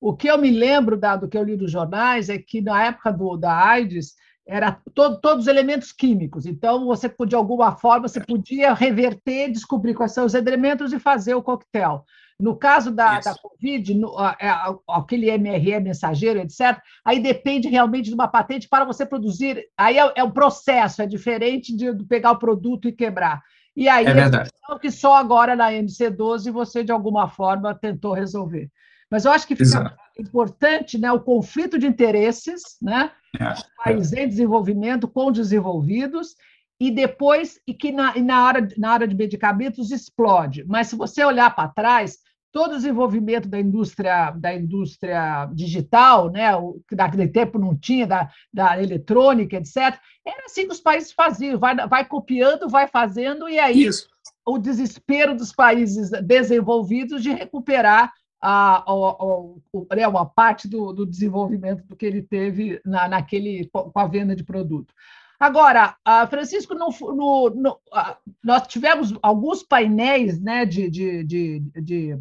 O que eu me lembro, dado que eu li dos jornais, é que na época do, da AIDS, era todo, todos os elementos químicos. Então, você podia, de alguma forma, você podia reverter, descobrir quais são os elementos e fazer o coquetel. No caso da, da Covid, no, é, aquele MRE mensageiro, etc., aí depende realmente de uma patente para você produzir. Aí é, é um processo, é diferente de, de, pegar o produto e quebrar. E aí é verdade. É que só agora na MC12 você, de alguma forma, tentou resolver. Mas eu acho que fica Exato. importante né, o conflito de interesses, né? É, países em desenvolvimento com desenvolvidos, e depois, e que na, na, área, na área de medicamentos explode. Mas se você olhar para trás, todo o desenvolvimento da indústria da indústria digital, né, o que naquele tempo não tinha da, da eletrônica, etc. Era assim que os países faziam, vai, vai copiando, vai fazendo e aí Isso. o desespero dos países desenvolvidos de recuperar a, a, a, né, uma parte do, do desenvolvimento do que ele teve na, naquele com a venda de produto. Agora, Francisco, no, no, no, nós tivemos alguns painéis né, de, de, de, de,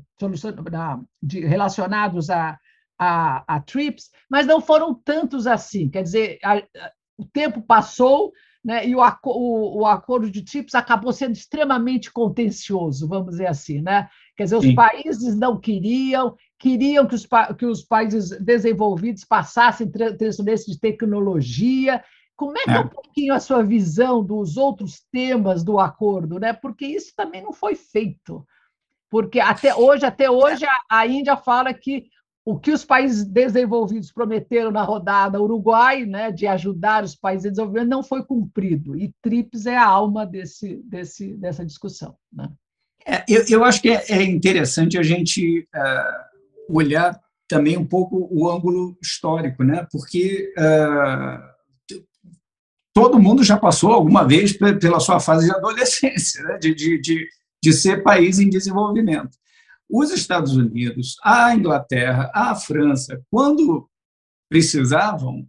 de relacionados a, a, a, TRIPS, mas não foram tantos assim. Quer dizer, a, o tempo passou, né? e o, o, o, acordo de TRIPS acabou sendo extremamente contencioso, vamos dizer assim. Né? Quer dizer, os Sim. países não queriam, queriam que os, que os países desenvolvidos passassem transferência de tecnologia. Como é que é. é um pouquinho a sua visão dos outros temas do acordo? Né? Porque isso também não foi feito. Porque até hoje, até hoje, a, a Índia fala que o que os países desenvolvidos prometeram na rodada Uruguai, né, de ajudar os países em desenvolvimento, não foi cumprido. E TRIPS é a alma desse, desse, dessa discussão. Né? É, eu, eu, acho que é, é interessante a gente uh, olhar também um pouco o ângulo histórico, né? porque uh, todo mundo já passou alguma vez pela sua fase de (laughs) adolescência, né? de, de, de, de ser país em desenvolvimento os Estados Unidos, a Inglaterra, a França, quando precisavam,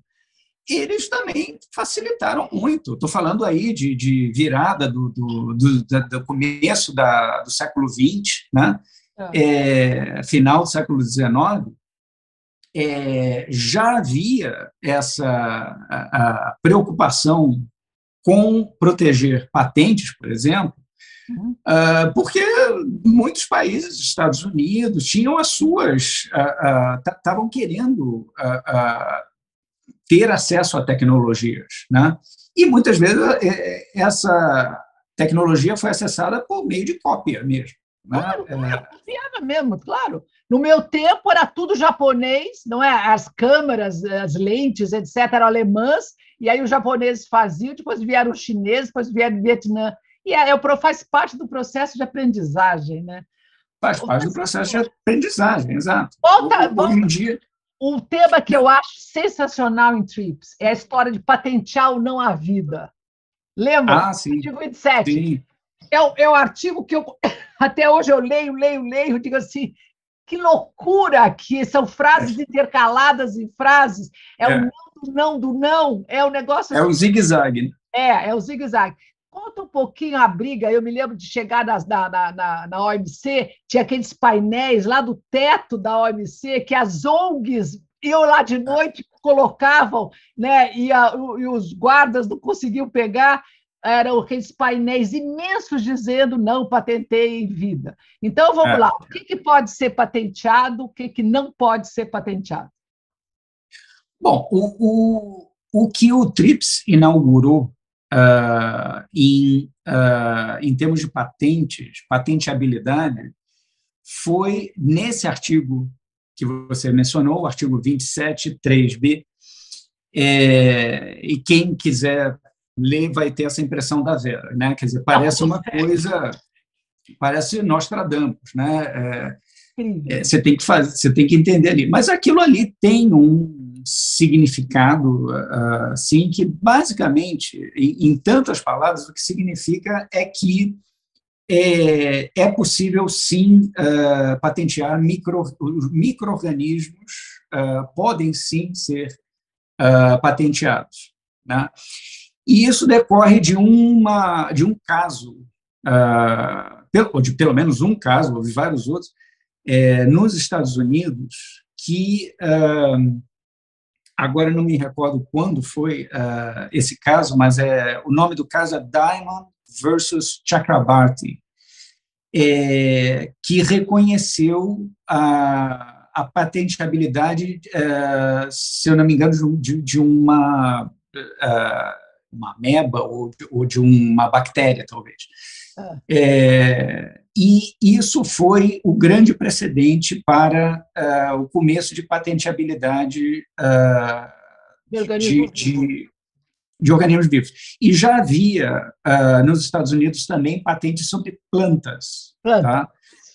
eles também facilitaram muito. Estou falando aí de, de virada do, do, do, do, começo da, do século XX, né? É. É, final do século XIX, é, já havia essa a, a preocupação com proteger patentes, por exemplo, Uh, porque muitos países, Estados Unidos, tinham as suas, estavam uh, uh, querendo ter acesso a tecnologias, né? E muitas vezes é, essa tecnologia foi acessada por meio de cópia mesmo. Né? Claro, é... mesmo, claro. No meu tempo era tudo japonês, não é? As câmeras, as lentes, etc., eram alemãs, e aí os japoneses faziam, depois vieram os chineses, depois vieram o Vietnã. E é, é faz parte do processo de aprendizagem, né? Faz parte do processo de aprendizagem, exato. Volta, volta, Hoje em dia. Um tema que eu acho sensacional em TRIPS é a história de patentear ou não a vida. Lembra? Ah, sim. Artigo 27. Sim. É, o, é o artigo que eu, (coughs) até hoje eu leio, leio, leio, digo assim, que loucura que são frases é. intercaladas em frases. É, é, o não do não do não. É o negócio. É o zigue-zague. É, é o zigue-zague. Conta um pouquinho a briga. Eu me lembro de chegar na, na, na, na OMC, tinha aqueles painéis lá do teto da OMC que as ONGs iam lá de noite, colocavam, né, e, a, e os guardas não conseguiam pegar eram aqueles painéis imensos dizendo não patentei em vida. Então, vamos é. lá. O que, que, pode ser patenteado, o que, que não pode ser patenteado? Bom, o, o, o que o TRIPS inaugurou uh, em, uh, em termos de patentes, patenteabilidade, foi nesse artigo que você mencionou, o artigo 27.3b, é, e quem quiser ler vai ter essa impressão da Vera, né? Quer dizer, parece uma coisa, parece Nostradamus, né? É, é, você tem que fazer, você tem que entender ali, mas aquilo ali tem um significado, assim, que basicamente, em, em, tantas palavras, o que significa é que é, é possível sim uh, patentear micro, micro-organismos, uh, podem sim ser uh, patenteados. Né? E isso decorre de, uma, de um caso, ou de pelo menos um caso, ou de vários outros, é, nos Estados Unidos, que agora não me recordo quando foi uh, esse caso, mas é o nome do caso é Diamond versus Chakrabarti, é, que reconheceu a, a patenteabilidade, uh, se eu não me engano, de, de uma, uh, uma ameba ou de, ou de uma bactéria, talvez. Ah. É, e isso foi o grande precedente para uh, o começo de patenteabilidade uh, de, de, de, organismos vivos. E já havia uh, nos Estados Unidos também patentes sobre plantas. Plantas. Tá?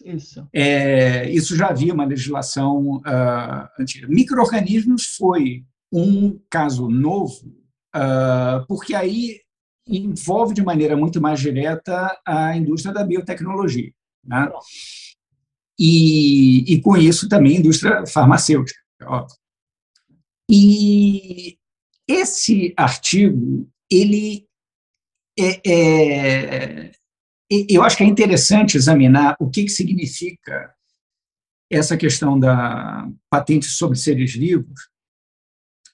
Isso. É, isso já havia uma legislação antiga. Microorganismos foi um caso novo, porque aí envolve de maneira muito mais direta a indústria da biotecnologia. Né? E, e, com isso também a indústria farmacêutica. Ó. E esse artigo, ele é, é, eu acho que é interessante examinar o que, que significa essa questão da patente sobre seres vivos,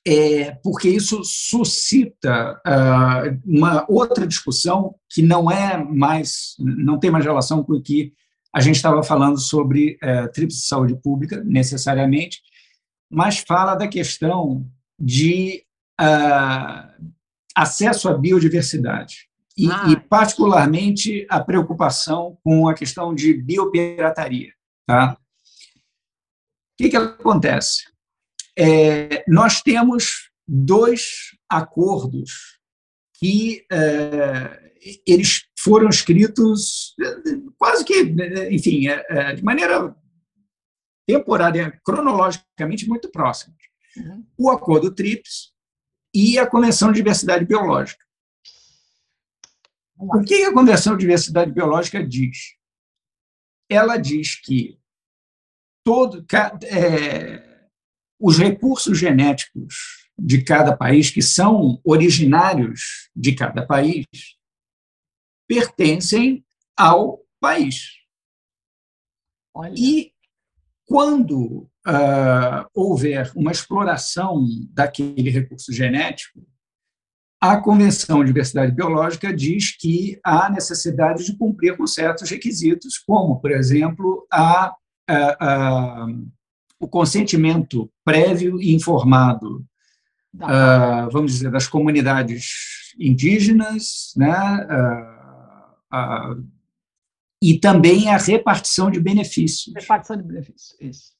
é, porque isso suscita uh, uma outra discussão que não é mais, não tem mais relação com o que a gente estava falando sobre uh, TRIPS de saúde pública, necessariamente, mas fala da questão de uh, acesso à biodiversidade. E, ah. e, particularmente, a preocupação com a questão de biopirataria. Tá? O que, que acontece? É, nós temos dois acordos que é, eles foram escritos quase que, enfim, é, é, de maneira temporária, cronologicamente muito próximos. Uhum. O Acordo TRIPS e a Convenção de Diversidade Biológica. O que a Convenção de Diversidade Biológica diz? Ela diz que todo, é, os recursos genéticos de cada país, que são originários de cada país, pertencem ao país. Olha. E quando uh, houver uma exploração daquele recurso genético, a Convenção de Diversidade Biológica diz que há necessidade de cumprir com certos requisitos, como, por exemplo, a, a, a o consentimento prévio e informado, uh, vamos dizer, das comunidades indígenas, né, uh, uh, e também a repartição de benefícios. Repartição de benefícios, isso.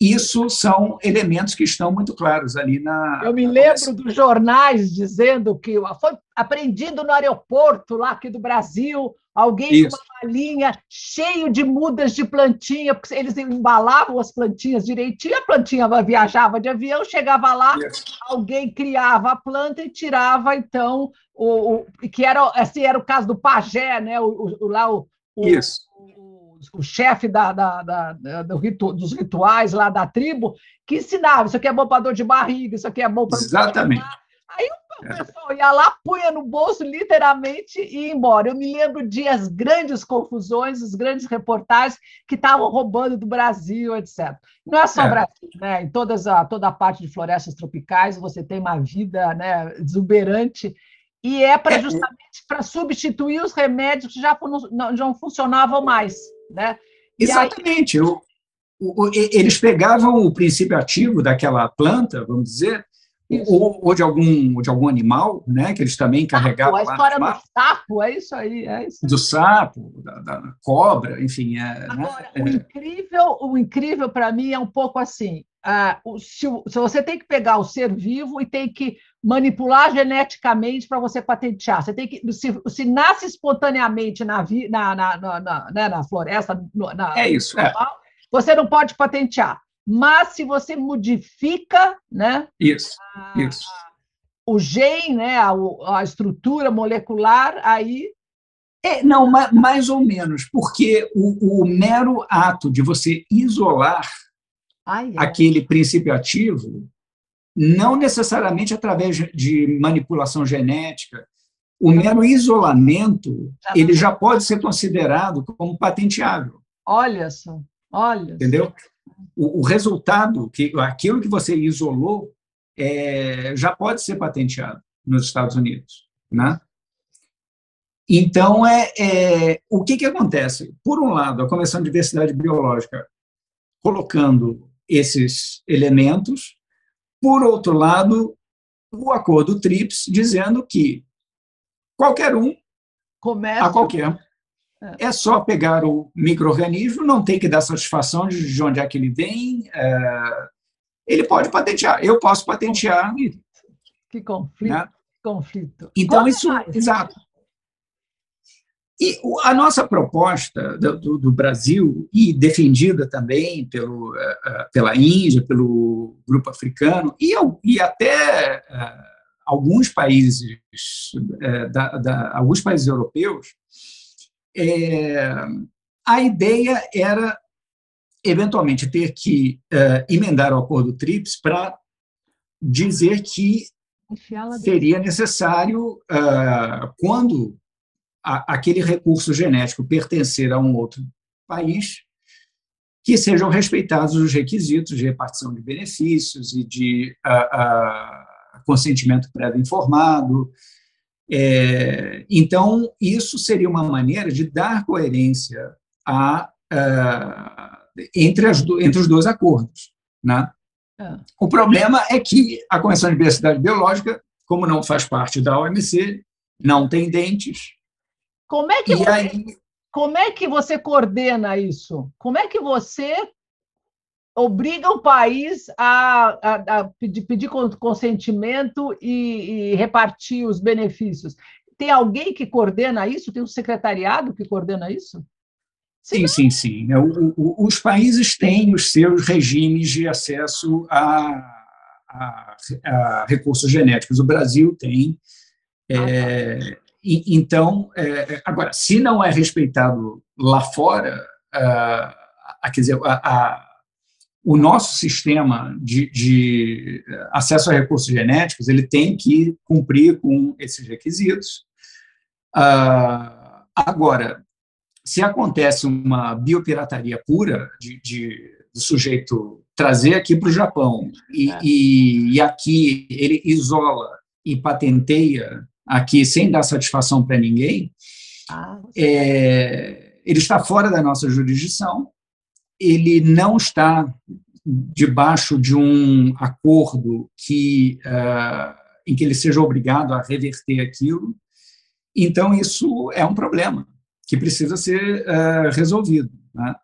Isso são elementos que estão muito claros ali na. Eu me lembro dos jornais dizendo que foi aprendido no aeroporto lá aqui do Brasil, alguém Isso. com uma malinha cheio de mudas de plantinha, porque eles embalavam as plantinhas direitinho, a plantinha viajava de avião, chegava lá, Isso. alguém criava a planta e tirava, então, o, o, que era, assim, era o caso do pajé, né? O, o lá o, o, Isso o chefe da, da, da, do ritu, dos rituais lá da tribo, que ensinava: isso aqui é bom para dor de barriga, isso aqui é bom para. Exatamente. Aí o pessoal ia lá, punha no bolso, literalmente, e ia embora. Eu me lembro de as grandes confusões, as grandes reportagens que estavam roubando do Brasil, etc. Não é só é. Brasil, né? Em todas a, toda a parte de florestas tropicais, você tem uma vida né, exuberante e é para é, justamente para substituir os remédios que já não, não funcionavam mais. Né? Exatamente. Aí... O, o, eles pegavam o princípio ativo daquela planta, vamos dizer, ou, ou, de algum, de algum animal, né, que eles também carregavam. a história lá, do sapo, é isso aí. É isso. Do sapo, da, da cobra, enfim. É, né, Agora, né? o incrível, o incrível para mim é um pouco assim: ah, se, se você tem que pegar o ser vivo e tem que manipular geneticamente para você patentear. Você tem que se, se nasce espontaneamente na, na, na, na, na, né, na floresta, na, é isso. É. Você não pode patentear. Mas se você modifica, né? Isso. A, isso. o gene, né, a, a estrutura molecular, aí é, não, mais ou menos, porque o, o mero ato de você isolar Ai, aquele princípio ativo não necessariamente através de manipulação genética. O mero isolamento ele já pode ser considerado como patenteável. Olha só, olha. Entendeu? O, o resultado, que aquilo que você isolou, é, já pode ser patenteado nos Estados Unidos, né? Então, é, é, o que, que acontece? Por um lado, a Comissão de Diversidade Biológica colocando esses elementos, por outro lado, o acordo TRIPS dizendo que qualquer um, Comércio. a qualquer, é. é só pegar o microorganismo, não tem que dar satisfação de onde é que ele vem, é, ele pode patentear, eu posso patentear. Que conflito. Né? conflito. Então, isso, mais? exato. E a nossa proposta do, do, Brasil, e defendida também pelo, eh, eh, pela Índia, pelo grupo africano, e, e até uh, alguns países, da, da, alguns países europeus, é, a ideia era eventualmente ter que emendar o acordo TRIPS para dizer que seria necessário, quando a, aquele recurso genético pertencer a um outro país, que sejam respeitados os requisitos de repartição de benefícios e de uh, uh, consentimento prévio informado. É, então, isso seria uma maneira de dar coerência a, entre, as, entre os dois acordos. Né? É. O problema é que a Convenção de Diversidade Biológica, como não faz parte da OMC, não tem dentes. Como é que, você, aí... como é que você coordena isso? Como é que você obriga o país a, a, a pedir, pedir, consentimento e, e, repartir os benefícios? Tem alguém que coordena isso? Tem um secretariado que coordena isso? Sim, sim, sim. É, o, o, os países têm os seus regimes de acesso a, a, a recursos genéticos. O Brasil tem. É, ah, tá. E, então, é, agora, se não é respeitado lá fora, a, quer dizer, a, o nosso sistema de, de, acesso a recursos genéticos ele tem que cumprir com esses requisitos. Uh, agora, se acontece uma biopirataria pura de, de do sujeito trazer aqui para o Japão e, é. e, e, aqui ele isola e patenteia aqui sem dar satisfação para ninguém, ah, é, ele está fora da nossa jurisdição, ele não está debaixo de um acordo que uh, em que ele seja obrigado a reverter aquilo, então isso é um problema que precisa ser uh, resolvido. Né?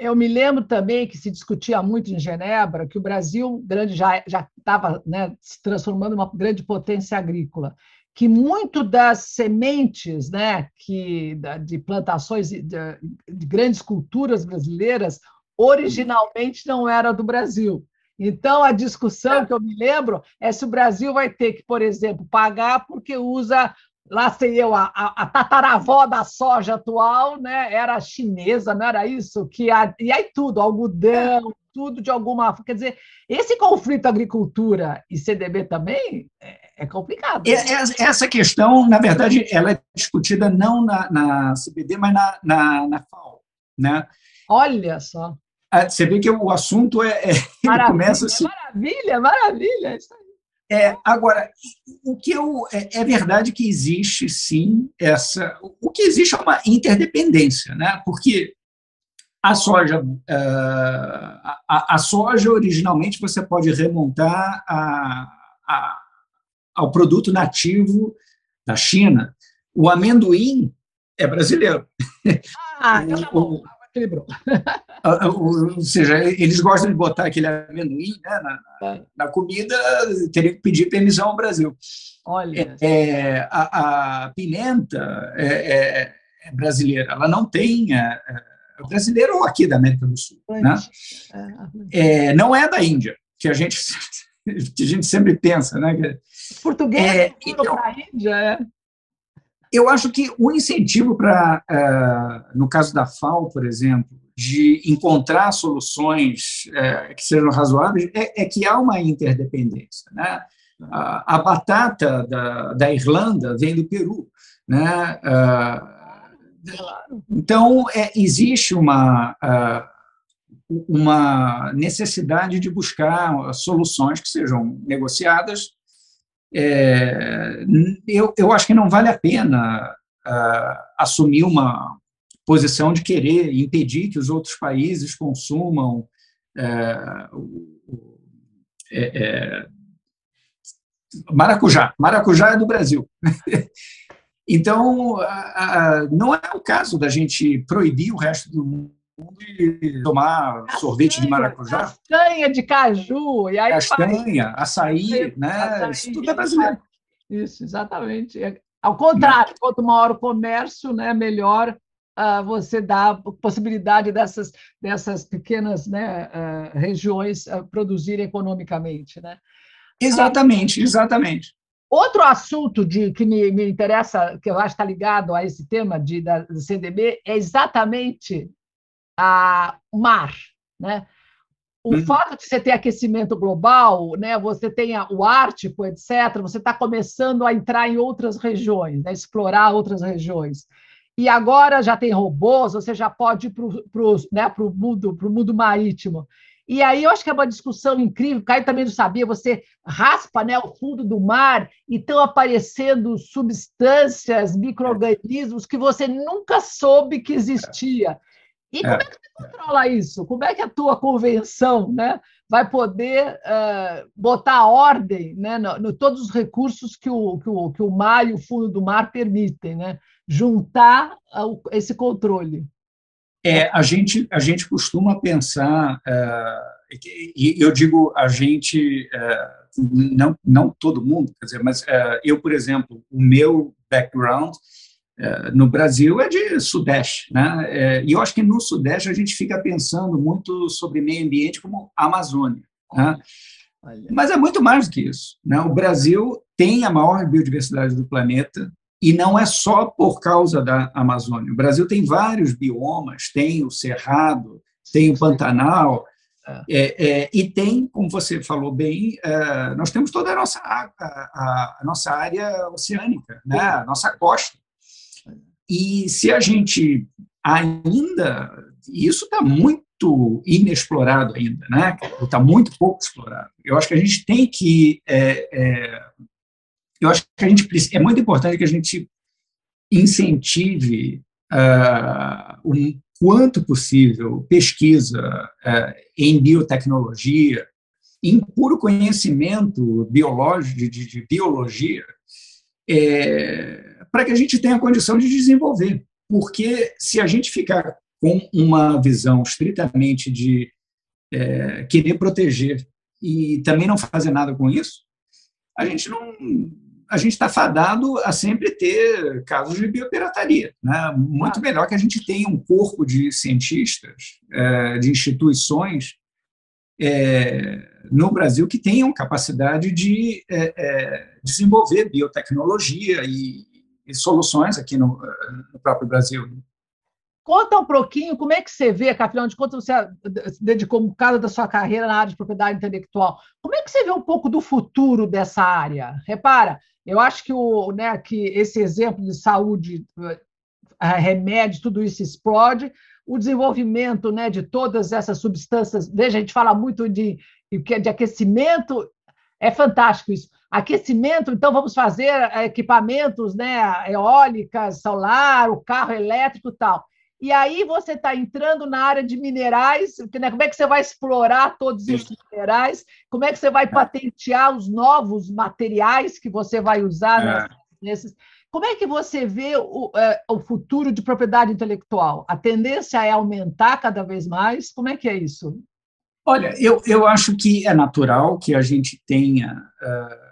Eu me lembro também que se discutia muito em Genebra que o Brasil grande já estava né, se transformando em uma grande potência agrícola, que muito das sementes, né, que de plantações de, de grandes culturas brasileiras originalmente não era do Brasil. Então, a discussão que eu me lembro é se o Brasil vai ter que, por exemplo, pagar porque usa lá sei eu, a, a, tataravó da soja atual né, era chinesa, não era isso? Que a, e aí tudo, algodão, tudo de alguma Quer dizer, esse conflito agricultura e CDB também é, é complicado. Né? Essa questão, na verdade, ela é discutida não na, na CBD, mas na, na, na FAO. Né? Olha só. Ah, você vê que o assunto é. é (laughs) maravilha, começa assim. Maravilha, maravilha. É, agora, o que eu, é, é, verdade que existe sim essa. O que existe é uma interdependência, né? porque a soja, uh, a, a, soja originalmente você pode remontar a, a, ao produto nativo da China. O amendoim é brasileiro. Ah, então tá bom equilibrou. Ah, ou seja, eles gostam de botar aquele amendoim né, na, é. na, comida, teria que pedir permissão ao Brasil. Olha. É, é a, a, pimenta é, é, é, brasileira, ela não tem. É, é brasileiro ou aqui da América do Sul. Né? É, não é da Índia, que a gente, (laughs) que a gente sempre pensa. Né? Português é, então, para a Índia, é. Eu acho que o incentivo para, uh, no caso da FAO, por exemplo, de encontrar soluções uh, que sejam razoáveis, é, é, que há uma interdependência. Né? A, a batata da, da, Irlanda vem do Peru. Né? Então, é, existe uma, uma necessidade de buscar soluções que sejam negociadas é, eu, eu acho que não vale a pena uh, assumir uma posição de querer impedir que os outros países consumam uh, é, maracujá. Maracujá é do Brasil. (laughs) então, não é o caso da gente proibir o resto do mundo e tomar castanha, sorvete de maracujá. Castanha de caju. E aí castanha, faz. açaí, né? Açaí, isso tudo é brasileiro. Isso, exatamente. É, ao contrário, quanto maior o comércio, né, melhor uh, você dá a possibilidade dessas, dessas pequenas né, uh, regiões uh, produzirem economicamente. Né? Exatamente, exatamente. Outro assunto de, que me, me interessa, que eu acho que está ligado a esse tema de, da CDB, é exatamente a, o mar. Né? O uhum. fato de você ter aquecimento global, né, você tem o Ártico, etc., você está começando a entrar em outras regiões, né, explorar outras regiões. e agora já tem robôs, você já pode ir para o né, mundo, mundo marítimo. E aí eu acho que é uma discussão incrível, o Caio também não sabia, você raspa né, o fundo do mar e estão aparecendo substâncias, micro-organismos que você nunca soube que existia. E como é, é que você controla isso? Como é que a tua convenção né, vai poder uh, botar ordem né, no, no, todos os recursos que o, que, o, que o mar e o fundo do mar permitem, né? juntar uh, esse controle? É, a gente a gente costuma pensar uh, e eu digo a gente uh, não não todo mundo, quer dizer, mas eu por exemplo o meu background no Brasil é de Sudeste, né? e eu acho que no Sudeste a gente fica pensando muito sobre meio ambiente como Amazônia, né? Mas é muito mais do que isso. Né? O Brasil tem a maior biodiversidade do planeta, e não é só por causa da Amazônia. O Brasil tem vários biomas, tem o Cerrado, tem o Pantanal, é. É, é, e tem, como você falou bem, é, nós temos toda a nossa, a, a, a nossa área oceânica, né? a nossa costa. E se a gente ainda. Isso está muito inexplorado ainda, né? está muito pouco explorado. Eu acho que a gente tem que é, é, eu acho que a gente é muito importante que a gente incentive uh, o quanto possível pesquisa uh, em biotecnologia, em puro conhecimento biológico de, de biologia, é, para que a gente tenha condição de desenvolver. Porque se a gente ficar com uma visão estritamente de é, querer proteger e também não fazer nada com isso, a gente não a gente está fadado a sempre ter casos de biopirataria. Né? Muito melhor que a gente tenha um corpo de cientistas, é, de instituições é, no Brasil que tenham capacidade de é, desenvolver biotecnologia e, e soluções aqui no, no, próprio Brasil. Conta um pouquinho como é que você vê, que de contas você dedicou um bocado da sua carreira na área de propriedade intelectual. Como é que você vê um pouco do futuro dessa área? Repara, eu acho que, o, né, que esse exemplo de saúde, eh, remédio, tudo isso explode. O desenvolvimento né, de todas essas substâncias, veja, a gente fala muito de, de aquecimento, é fantástico isso. Aquecimento, então vamos fazer eh, equipamentos, né, eólicas, solar, o carro elétrico e tal. E aí você está entrando na área de minerais, né? como é que você vai explorar todos esses minerais? Como é que você vai é. patentear os novos materiais que você vai usar é. nesses? Como é que você vê o, é, o futuro de propriedade intelectual? A tendência é aumentar cada vez mais? Como é que é isso? Olha, eu, eu acho que é natural que a gente tenha, uh,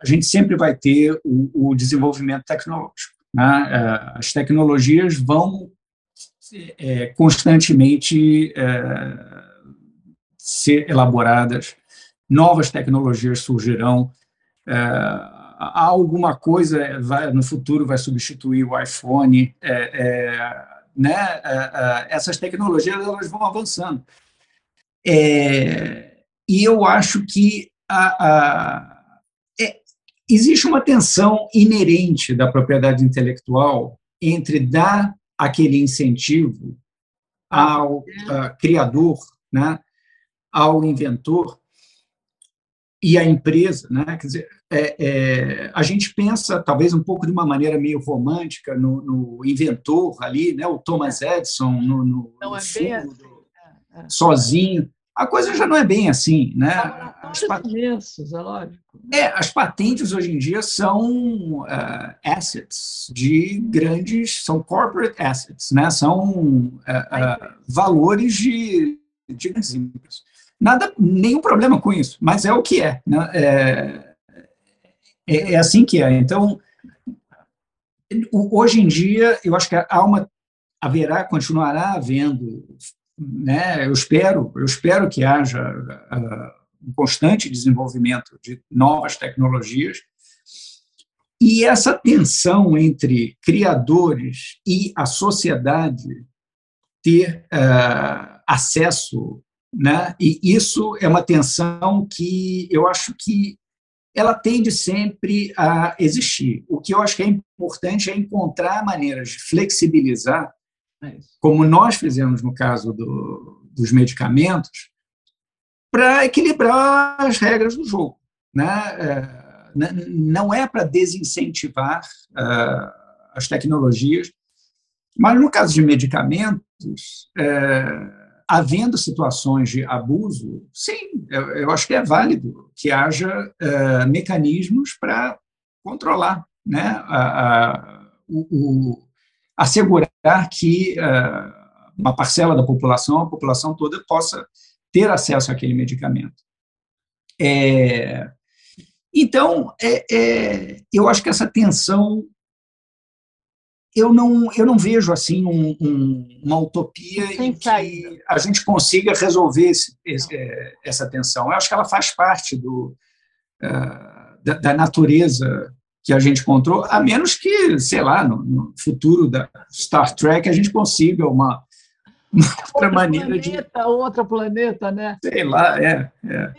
a gente sempre vai ter o, o desenvolvimento tecnológico. Né? Uh, as tecnologias vão é, constantemente é, ser elaboradas, novas tecnologias surgirão, é, alguma coisa vai, no futuro vai substituir o iPhone, é, é, né? É, essas tecnologias elas vão avançando. e eu acho que a, existe uma tensão inerente da propriedade intelectual entre dar aquele incentivo ao uh, criador, né, ao inventor e à empresa, né? Quer dizer, é, é, a gente pensa talvez um pouco de uma maneira meio romântica no, no inventor ali, né? O Thomas Edison no, no, no é fundo, assim. É, é. sozinho a coisa já não é bem assim, né? As imensos, é lógico. É, as patentes hoje em dia são uh, assets de grandes, são corporate assets, né? São uh, uh, valores de, de grandes empresas. Nada, nenhum problema com isso, mas é o que é, né? É, é, é assim que é. Então, hoje em dia, eu acho que há uma haverá, continuará havendo né, eu espero, eu espero que haja uh, um constante desenvolvimento de novas tecnologias e essa tensão entre criadores e a sociedade ter uh, acesso, né? E isso é uma tensão que eu acho que ela tende sempre a existir. O que eu acho que é importante é encontrar maneiras de flexibilizar, como nós fizemos no caso do, dos medicamentos, para equilibrar as regras do jogo. Né? É, não é para desincentivar uh, as tecnologias, mas no caso de medicamentos, é, havendo situações de abuso, sim, eu, acho que é válido que haja é, mecanismos para controlar, né, a, a, o, o, assegurar que é, uma parcela da população, a população toda, possa ter acesso àquele medicamento. É, então, é, é, eu acho que essa tensão eu não, eu não vejo assim um, um, uma utopia em que a gente consiga resolver esse, esse, é, essa tensão. Eu acho que ela faz parte do, uh, da, da, natureza que a gente encontrou, a menos que, sei lá, no, no futuro da Star Trek a gente consiga uma, uma outra maneira planeta, de. Outro planeta, né? Sei lá, é. é.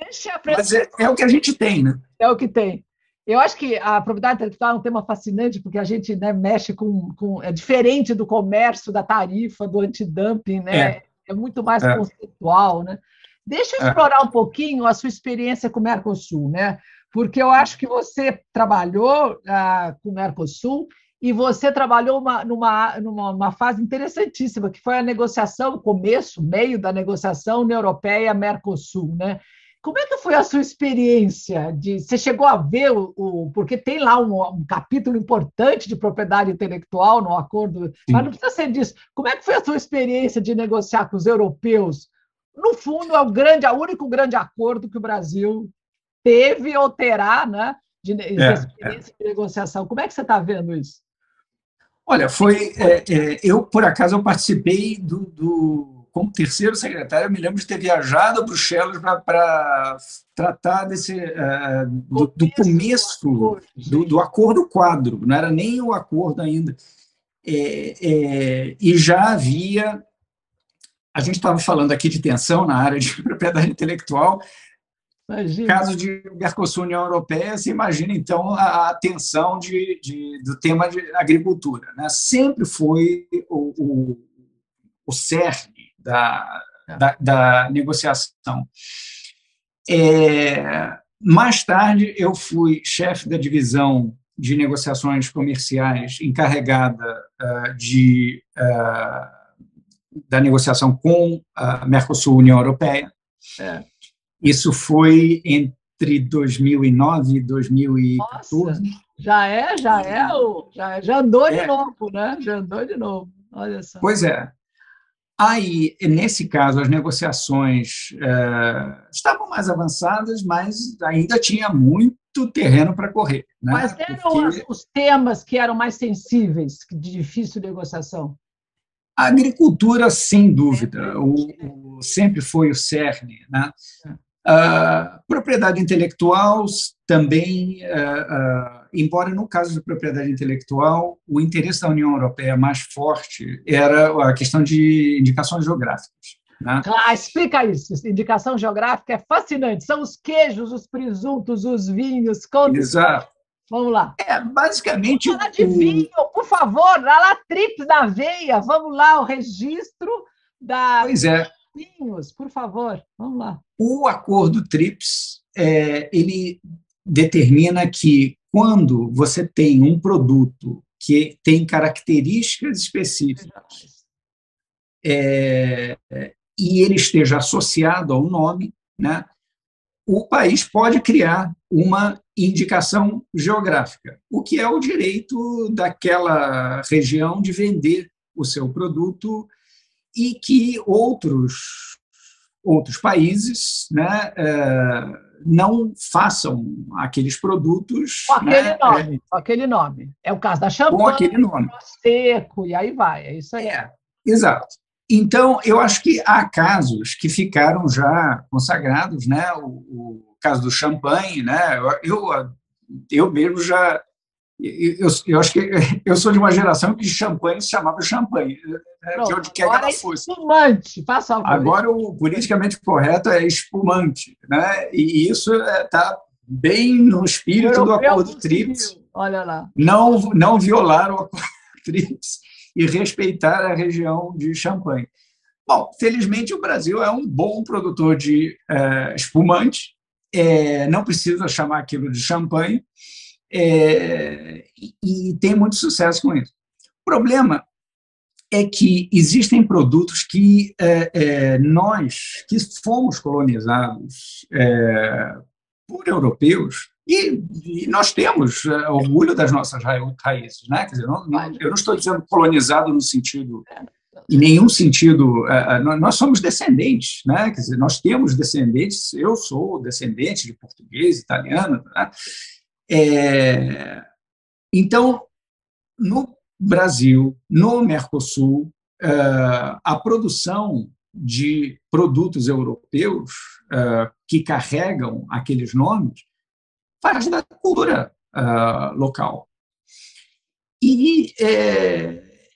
Mas é, é o que a gente tem, né? É o que tem. Eu acho que a propriedade intelectual é um tema fascinante, porque a gente né, mexe com, com. É diferente do comércio, da tarifa, do antidumping, né? É, é muito mais é. conceitual, né? Deixa eu é. explorar um pouquinho a sua experiência com o Mercosul, né? Porque eu acho que você trabalhou ah, com o Mercosul e você trabalhou uma, numa, numa uma fase interessantíssima, que foi a negociação, o começo, meio da negociação União Europeia-Mercosul, né? Como é que foi a sua experiência? De, você chegou a ver o, o porque tem lá um, um, capítulo importante de propriedade intelectual no acordo, Sim. mas não precisa ser disso. Como é que foi a sua experiência de negociar com os europeus? No fundo, é o grande, é o único grande acordo que o Brasil teve ou terá, né? De, de é, experiência é. de negociação. Como é que você está vendo isso? Olha, foi. É, é, eu, por acaso, eu participei do, do como terceiro secretário, eu me lembro de ter viajado a Bruxelas para tratar desse, uh, do, do, começo do, do, acordo quadro, não era nem o acordo ainda. É, é, e já havia. A gente estava falando aqui de tensão na área de (laughs) propriedade intelectual. Imagina. Caso de Mercosul União Europeia, você imagina então a, a tensão de, de, do tema de agricultura. Né? Sempre foi o, o, o cerne da, é. da, da negociação. É, mais tarde, eu fui chefe da divisão de negociações comerciais encarregada uh, de, uh, da negociação com a Mercosul União Europeia. É. Isso foi entre 2009 e 2014. Nossa, já é, já é, já, já andou é. de novo, né? Já andou de novo. Olha só. Pois é. Aí, nesse caso, as negociações é, estavam mais avançadas, mas ainda tinha muito terreno para correr. Né? Quais eram Porque... os temas que eram mais sensíveis, de difícil negociação? A agricultura, sem dúvida, o, o sempre foi o cerne. Né? Uh, propriedade intelectual também, uh, uh, embora no caso de propriedade intelectual, o interesse da União Europeia mais forte era a questão de indicações geográficas. Né? Ah, explica isso. Indicação geográfica é fascinante. São os queijos, os presuntos, os vinhos. Exato. Vamos lá. É, basicamente. Vamos falar de o... vinho, por favor. A lá, trips na veia. Vamos lá, o registro da. Pois é por favor, vamos lá. O acordo TRIPS, é, ele determina que quando você tem um produto que tem características específicas é, e ele esteja associado ao nome, né, o país pode criar uma indicação geográfica, o que é o direito daquela região de vender o seu produto e que outros, outros países né, é, não façam aqueles produtos. Com aquele né, nome, é, com aquele nome. É o caso da champanhe, com aquele nome. seco, e aí vai, é isso aí. É, exato. Então, eu acho que há casos que ficaram já consagrados, né? O, o caso do champanhe, né? Eu, eu mesmo já eu, eu, acho que (laughs) eu sou de uma geração que champanhe se chamava champanhe, né, Pronto, de onde quer que ela é fosse. Espumante, faça Agora o politicamente correto é espumante, né? E isso está é, bem no espírito do acordo TRIPS. Olha lá. Não, não violar o acordo (laughs) TRIPS e respeitar a região de Champagne. Bom, felizmente o Brasil é um bom produtor de é, espumante, é, não precisa chamar aquilo de champanhe, é, e, e tem muito sucesso com isso. O problema é que existem produtos que é, é, nós, que fomos colonizados é, por europeus, e, e, nós temos é, orgulho das nossas raízes, né? Quer dizer, não, não, eu não estou dizendo colonizado no sentido, em nenhum sentido, é, é, nós somos descendentes, né? Quer dizer, nós temos descendentes, eu sou descendente de português, italiano, né? Então, no Brasil, no Mercosul, eh, a produção de produtos europeus eh, que carregam aqueles nomes faz da cultura eh, local. E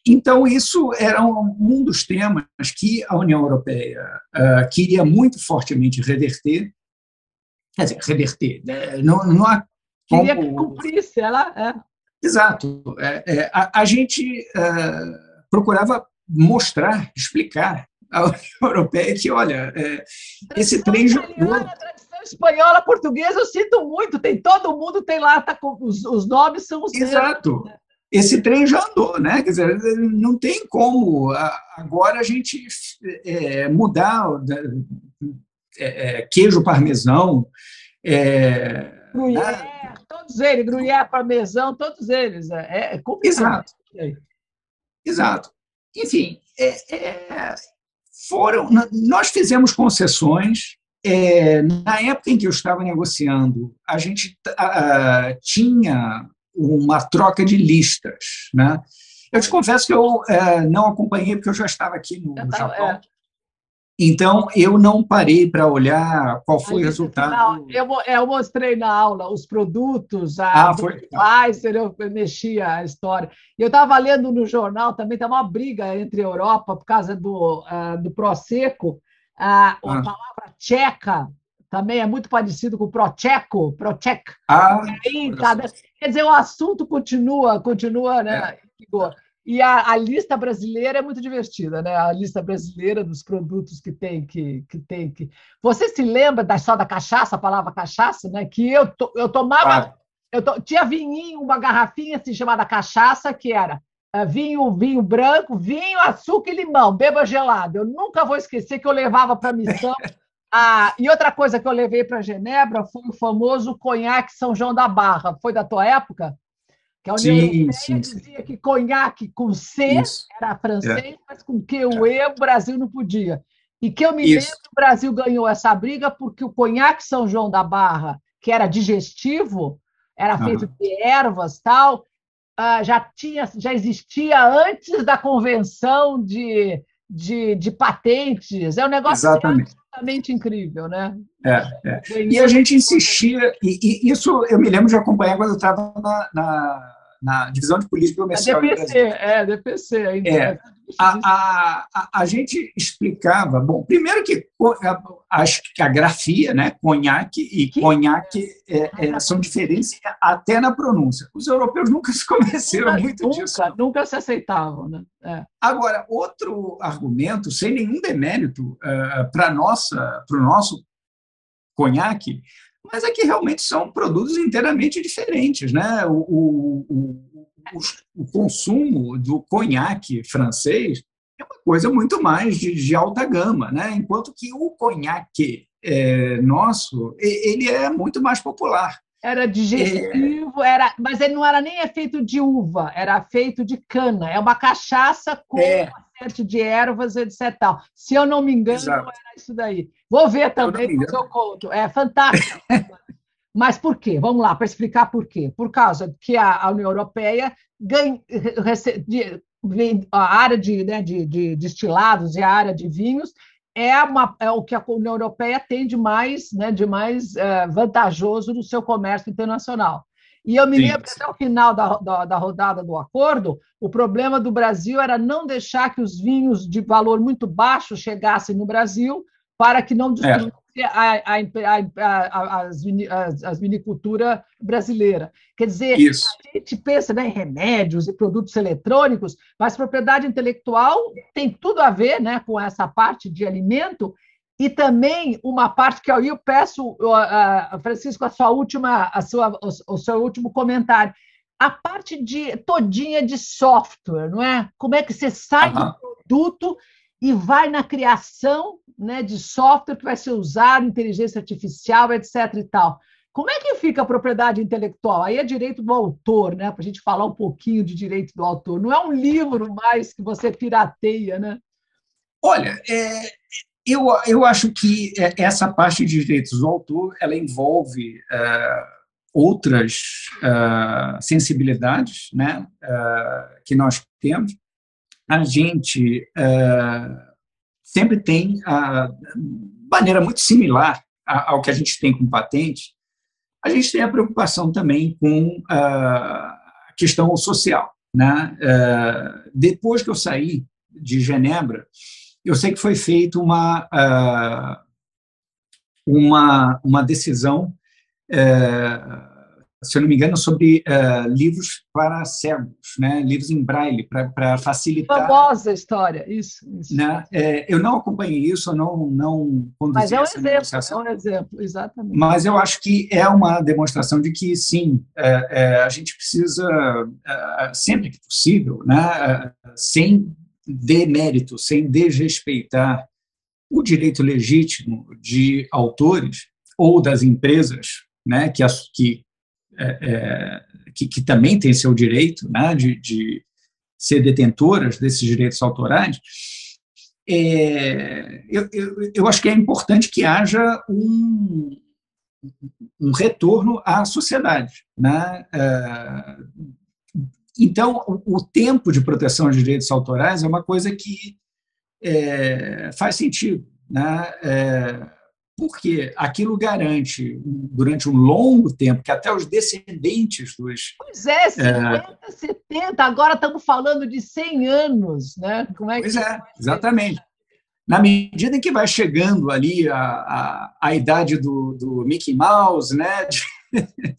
então isso era um dos temas que a União Europeia queria muito fortemente reverter, quer dizer, reverter, né? não, não há. Queria que cumprisse, ela... É Exato. É, é, a, a, gente é, procurava mostrar, explicar à União (laughs) Europeia que, olha, é, esse trem já. Tradição espanhola, portuguesa, eu sinto muito, tem todo mundo tem lá, tá com, os, os nomes são os Exato. Mesmos, né? Esse trem já andou, né? Quer dizer, não tem como agora a gente é, mudar é, queijo parmesão. É, né? Todos eles, gruyère, parmesão, todos eles. É, é complicado. Exato. Exato. Enfim, é, é, foram, nós fizemos concessões. É, na época em que eu estava negociando, a gente a, tinha uma troca de listas. Né? Eu te confesso que eu é, não acompanhei, porque eu já estava aqui no, no Japão. Então, eu não parei para olhar qual foi o resultado. eu, eu, mostrei na aula os produtos, a ah, foi? Pfizer, eu mexia a história. E eu estava lendo no jornal também, está uma briga entre a Europa por causa do, uh, do Prosecco. Uh, a ah. palavra tcheca também é muito parecido com Procheco, Prochek. Ah, aí, cada, quer dizer, o assunto continua, continua, né? É. E a, a, lista brasileira é muito divertida, né? A lista brasileira dos produtos que tem que, que tem que. Você se lembra da só da cachaça, a palavra cachaça, né? Que eu, to, eu tomava. Eu to, tinha vinho, uma garrafinha assim, chamada cachaça, que era uh, vinho, vinho branco, vinho, açúcar e limão, beba gelado. Eu nunca vou esquecer que eu levava para (laughs) a missão. Ah, e outra coisa que eu levei para Genebra foi o famoso conhaque São João da Barra. Foi da tua época? Que a União sim, Europeia sim, dizia sim. que conhaque com C Isso. era francês, é. mas com Q o E o Brasil não podia. E que eu me Isso. lembro que o Brasil ganhou essa briga porque o conhaque São João da Barra, que era digestivo, era feito uhum. de ervas tal, uh, já tinha, já existia antes da convenção de, de, de patentes. É um negócio Exatamente. Absolutamente incrível, né? É, é. E a gente insistia, e, e, isso eu me lembro de acompanhar quando eu estava na, na na divisão de política comercial. A DPC, é, DPC. Ainda. É, a, a, a, a, gente explicava, bom, primeiro que acho que a grafia, né, conhaque e que? conhaque é, é, são diferentes até na pronúncia. Os europeus nunca se convenceram nunca, muito nunca, disso. Nunca se aceitavam. Né? É. Agora, outro argumento, sem nenhum demérito uh, para o nosso conhaque, mas é que realmente são produtos inteiramente diferentes. Né? O, o, o, o consumo do conhaque francês é uma coisa muito mais de, de alta gama, né? enquanto que o conhaque é, nosso ele é muito mais popular. Era digestivo, é... era, mas ele não era nem feito de uva, era feito de cana. É uma cachaça com é. Série de ervas, etc. Tal. Se eu não me engano, Exato. era isso daí. Vou ver também, porque eu conto. É fantástico. (laughs) mas por quê? Vamos lá, para explicar por quê. Por causa que a, a União Europeia ganha, a área de, né, de, de destilados e a área de vinhos é, uma, é o que a União Europeia tem de mais, né, de mais é, vantajoso no seu comércio internacional. E eu me Sim. lembro que até o final da, da, da, rodada do acordo, o problema do Brasil era não deixar que os vinhos de valor muito baixo chegassem no Brasil para que não destruíssem a, a, a, as vinicultura brasileira. Quer dizer, Isso. a gente pensa né, em remédios e produtos eletrônicos, mas propriedade intelectual tem tudo a ver né, com essa parte de alimento e também uma parte que eu peço, Francisco, a sua última, a sua, o seu último comentário. A parte de todinha de software, não é? Como é que você sai uhum. do produto e vai na criação né, de software que vai ser usado, inteligência artificial, etc. e tal. Como é que fica a propriedade intelectual? Aí é direito do autor, né? Para a gente falar um pouquinho de direito do autor. Não é um livro mais que você pirateia, né? Olha, é, eu, eu acho que é, essa parte de direitos do autor ela envolve é, outras é, sensibilidades né, que nós temos a gente sempre tem a maneira muito similar ao que a gente tem com patente, a gente tem a preocupação também com a questão social. Né? Depois que eu saí de Genebra, eu sei que foi feita uma, uh, uma, uma decisão uh, se eu não me engano, sobre uh, livros para cegos, né? livros em braille, para facilitar. Famosa história, isso. isso. Né? É, eu não acompanhei isso, eu não, não conduzi Mas é um exemplo, é um exemplo, exatamente. Mas eu acho que é uma demonstração de que, sim, é, é, a gente precisa, sempre que possível, né? sem demérito, sem desrespeitar o direito legítimo de autores ou das empresas né, que, que é, é, que, que, também têm seu direito né, de, de ser detentoras desses direitos autorais, é, eu, eu, eu, acho que é importante que haja um, um retorno à sociedade. Né? É, então, o, o, tempo de proteção de direitos autorais é uma coisa que é, faz sentido. Né? É, porque aquilo garante, durante um longo tempo, que até os descendentes dos. Pois é, 50, é, 70, agora estamos falando de 100 anos, né? Como é pois que... é, exatamente. Na medida em que vai chegando ali a, a, a idade do, do Mickey Mouse, né? (laughs)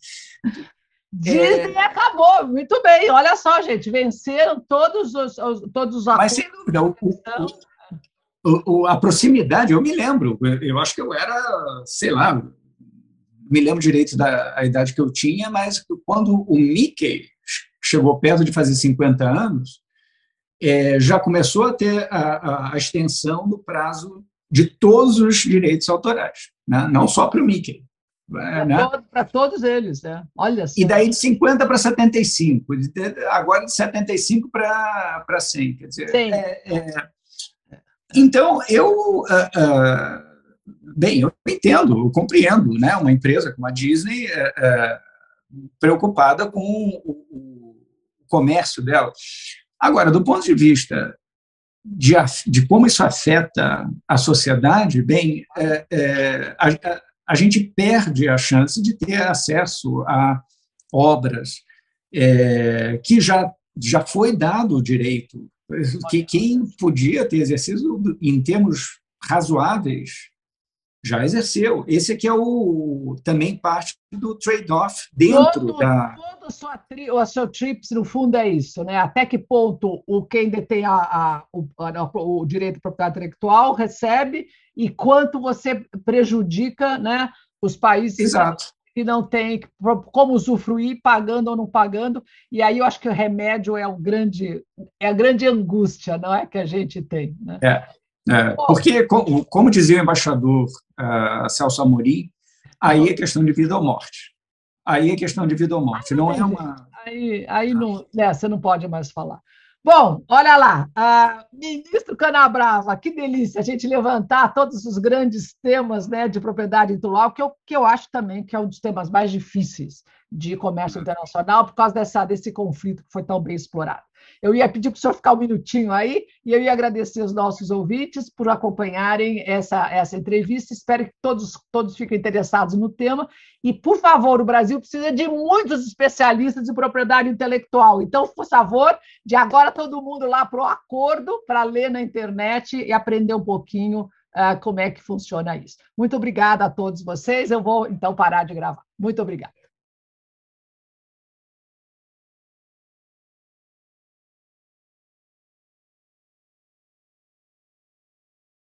Disney é... acabou, muito bem. Olha só, gente, venceram todos os, todos os Mas, sem dúvida, o, o, o, a proximidade, eu me lembro, eu acho que eu era, sei lá, me lembro direito da idade que eu tinha, mas quando o Mickey chegou perto de fazer 50 anos, é, já começou a ter a, a, a, extensão do prazo de todos os direitos autorais, né? não só para o Mickey. Para né? todo, todos eles, né? Olha só. E daí de 50 para 75, agora de 75 para 100. Quer dizer, é, é, então, eu, uh, uh, bem, eu entendo, eu compreendo, né, uma empresa como a Disney uh, preocupada com o, o, comércio dela. Agora, do ponto de vista de, de como isso afeta a sociedade, bem, é, é, a, a, gente perde a chance de ter acesso a obras é, que já, já foi dado o direito. Que quem podia ter exercido em termos razoáveis já exerceu. Esse aqui é o também parte do trade-off dentro todo, da. Todo sua tri, o seu TRIPS, no fundo, é isso, né? Até que ponto o quem detém a, a, o, a, o direito de propriedade intelectual recebe e quanto você prejudica né, os países Exato que não tem como usufruir, pagando ou não pagando. E aí eu acho que o remédio é o grande, é a grande angústia, não é que a gente tem. Né? É, é porque como, como, dizia o embaixador uh, Celso Amorim, aí é questão de vida ou morte. Aí é questão de vida ou morte, não é uma. Aí, aí não, é, você não pode mais falar. Bom, olha lá, ministro Canabrava, que delícia a gente levantar todos os grandes temas né, de propriedade intelectual, que eu, que eu acho também que é um dos temas mais difíceis de comércio internacional, por causa dessa, desse conflito que foi tão bem explorado. Eu ia pedir para o senhor ficar um minutinho aí e eu ia agradecer os nossos ouvintes por acompanharem essa, essa entrevista. Espero que todos, todos fiquem interessados no tema. E, por favor, o Brasil precisa de muitos especialistas em propriedade intelectual. Então, por favor, de agora todo mundo lá para o acordo, para ler na internet e aprender um pouquinho uh, como é que funciona isso. Muito obrigada a todos vocês. Eu vou, então, parar de gravar. Muito obrigada.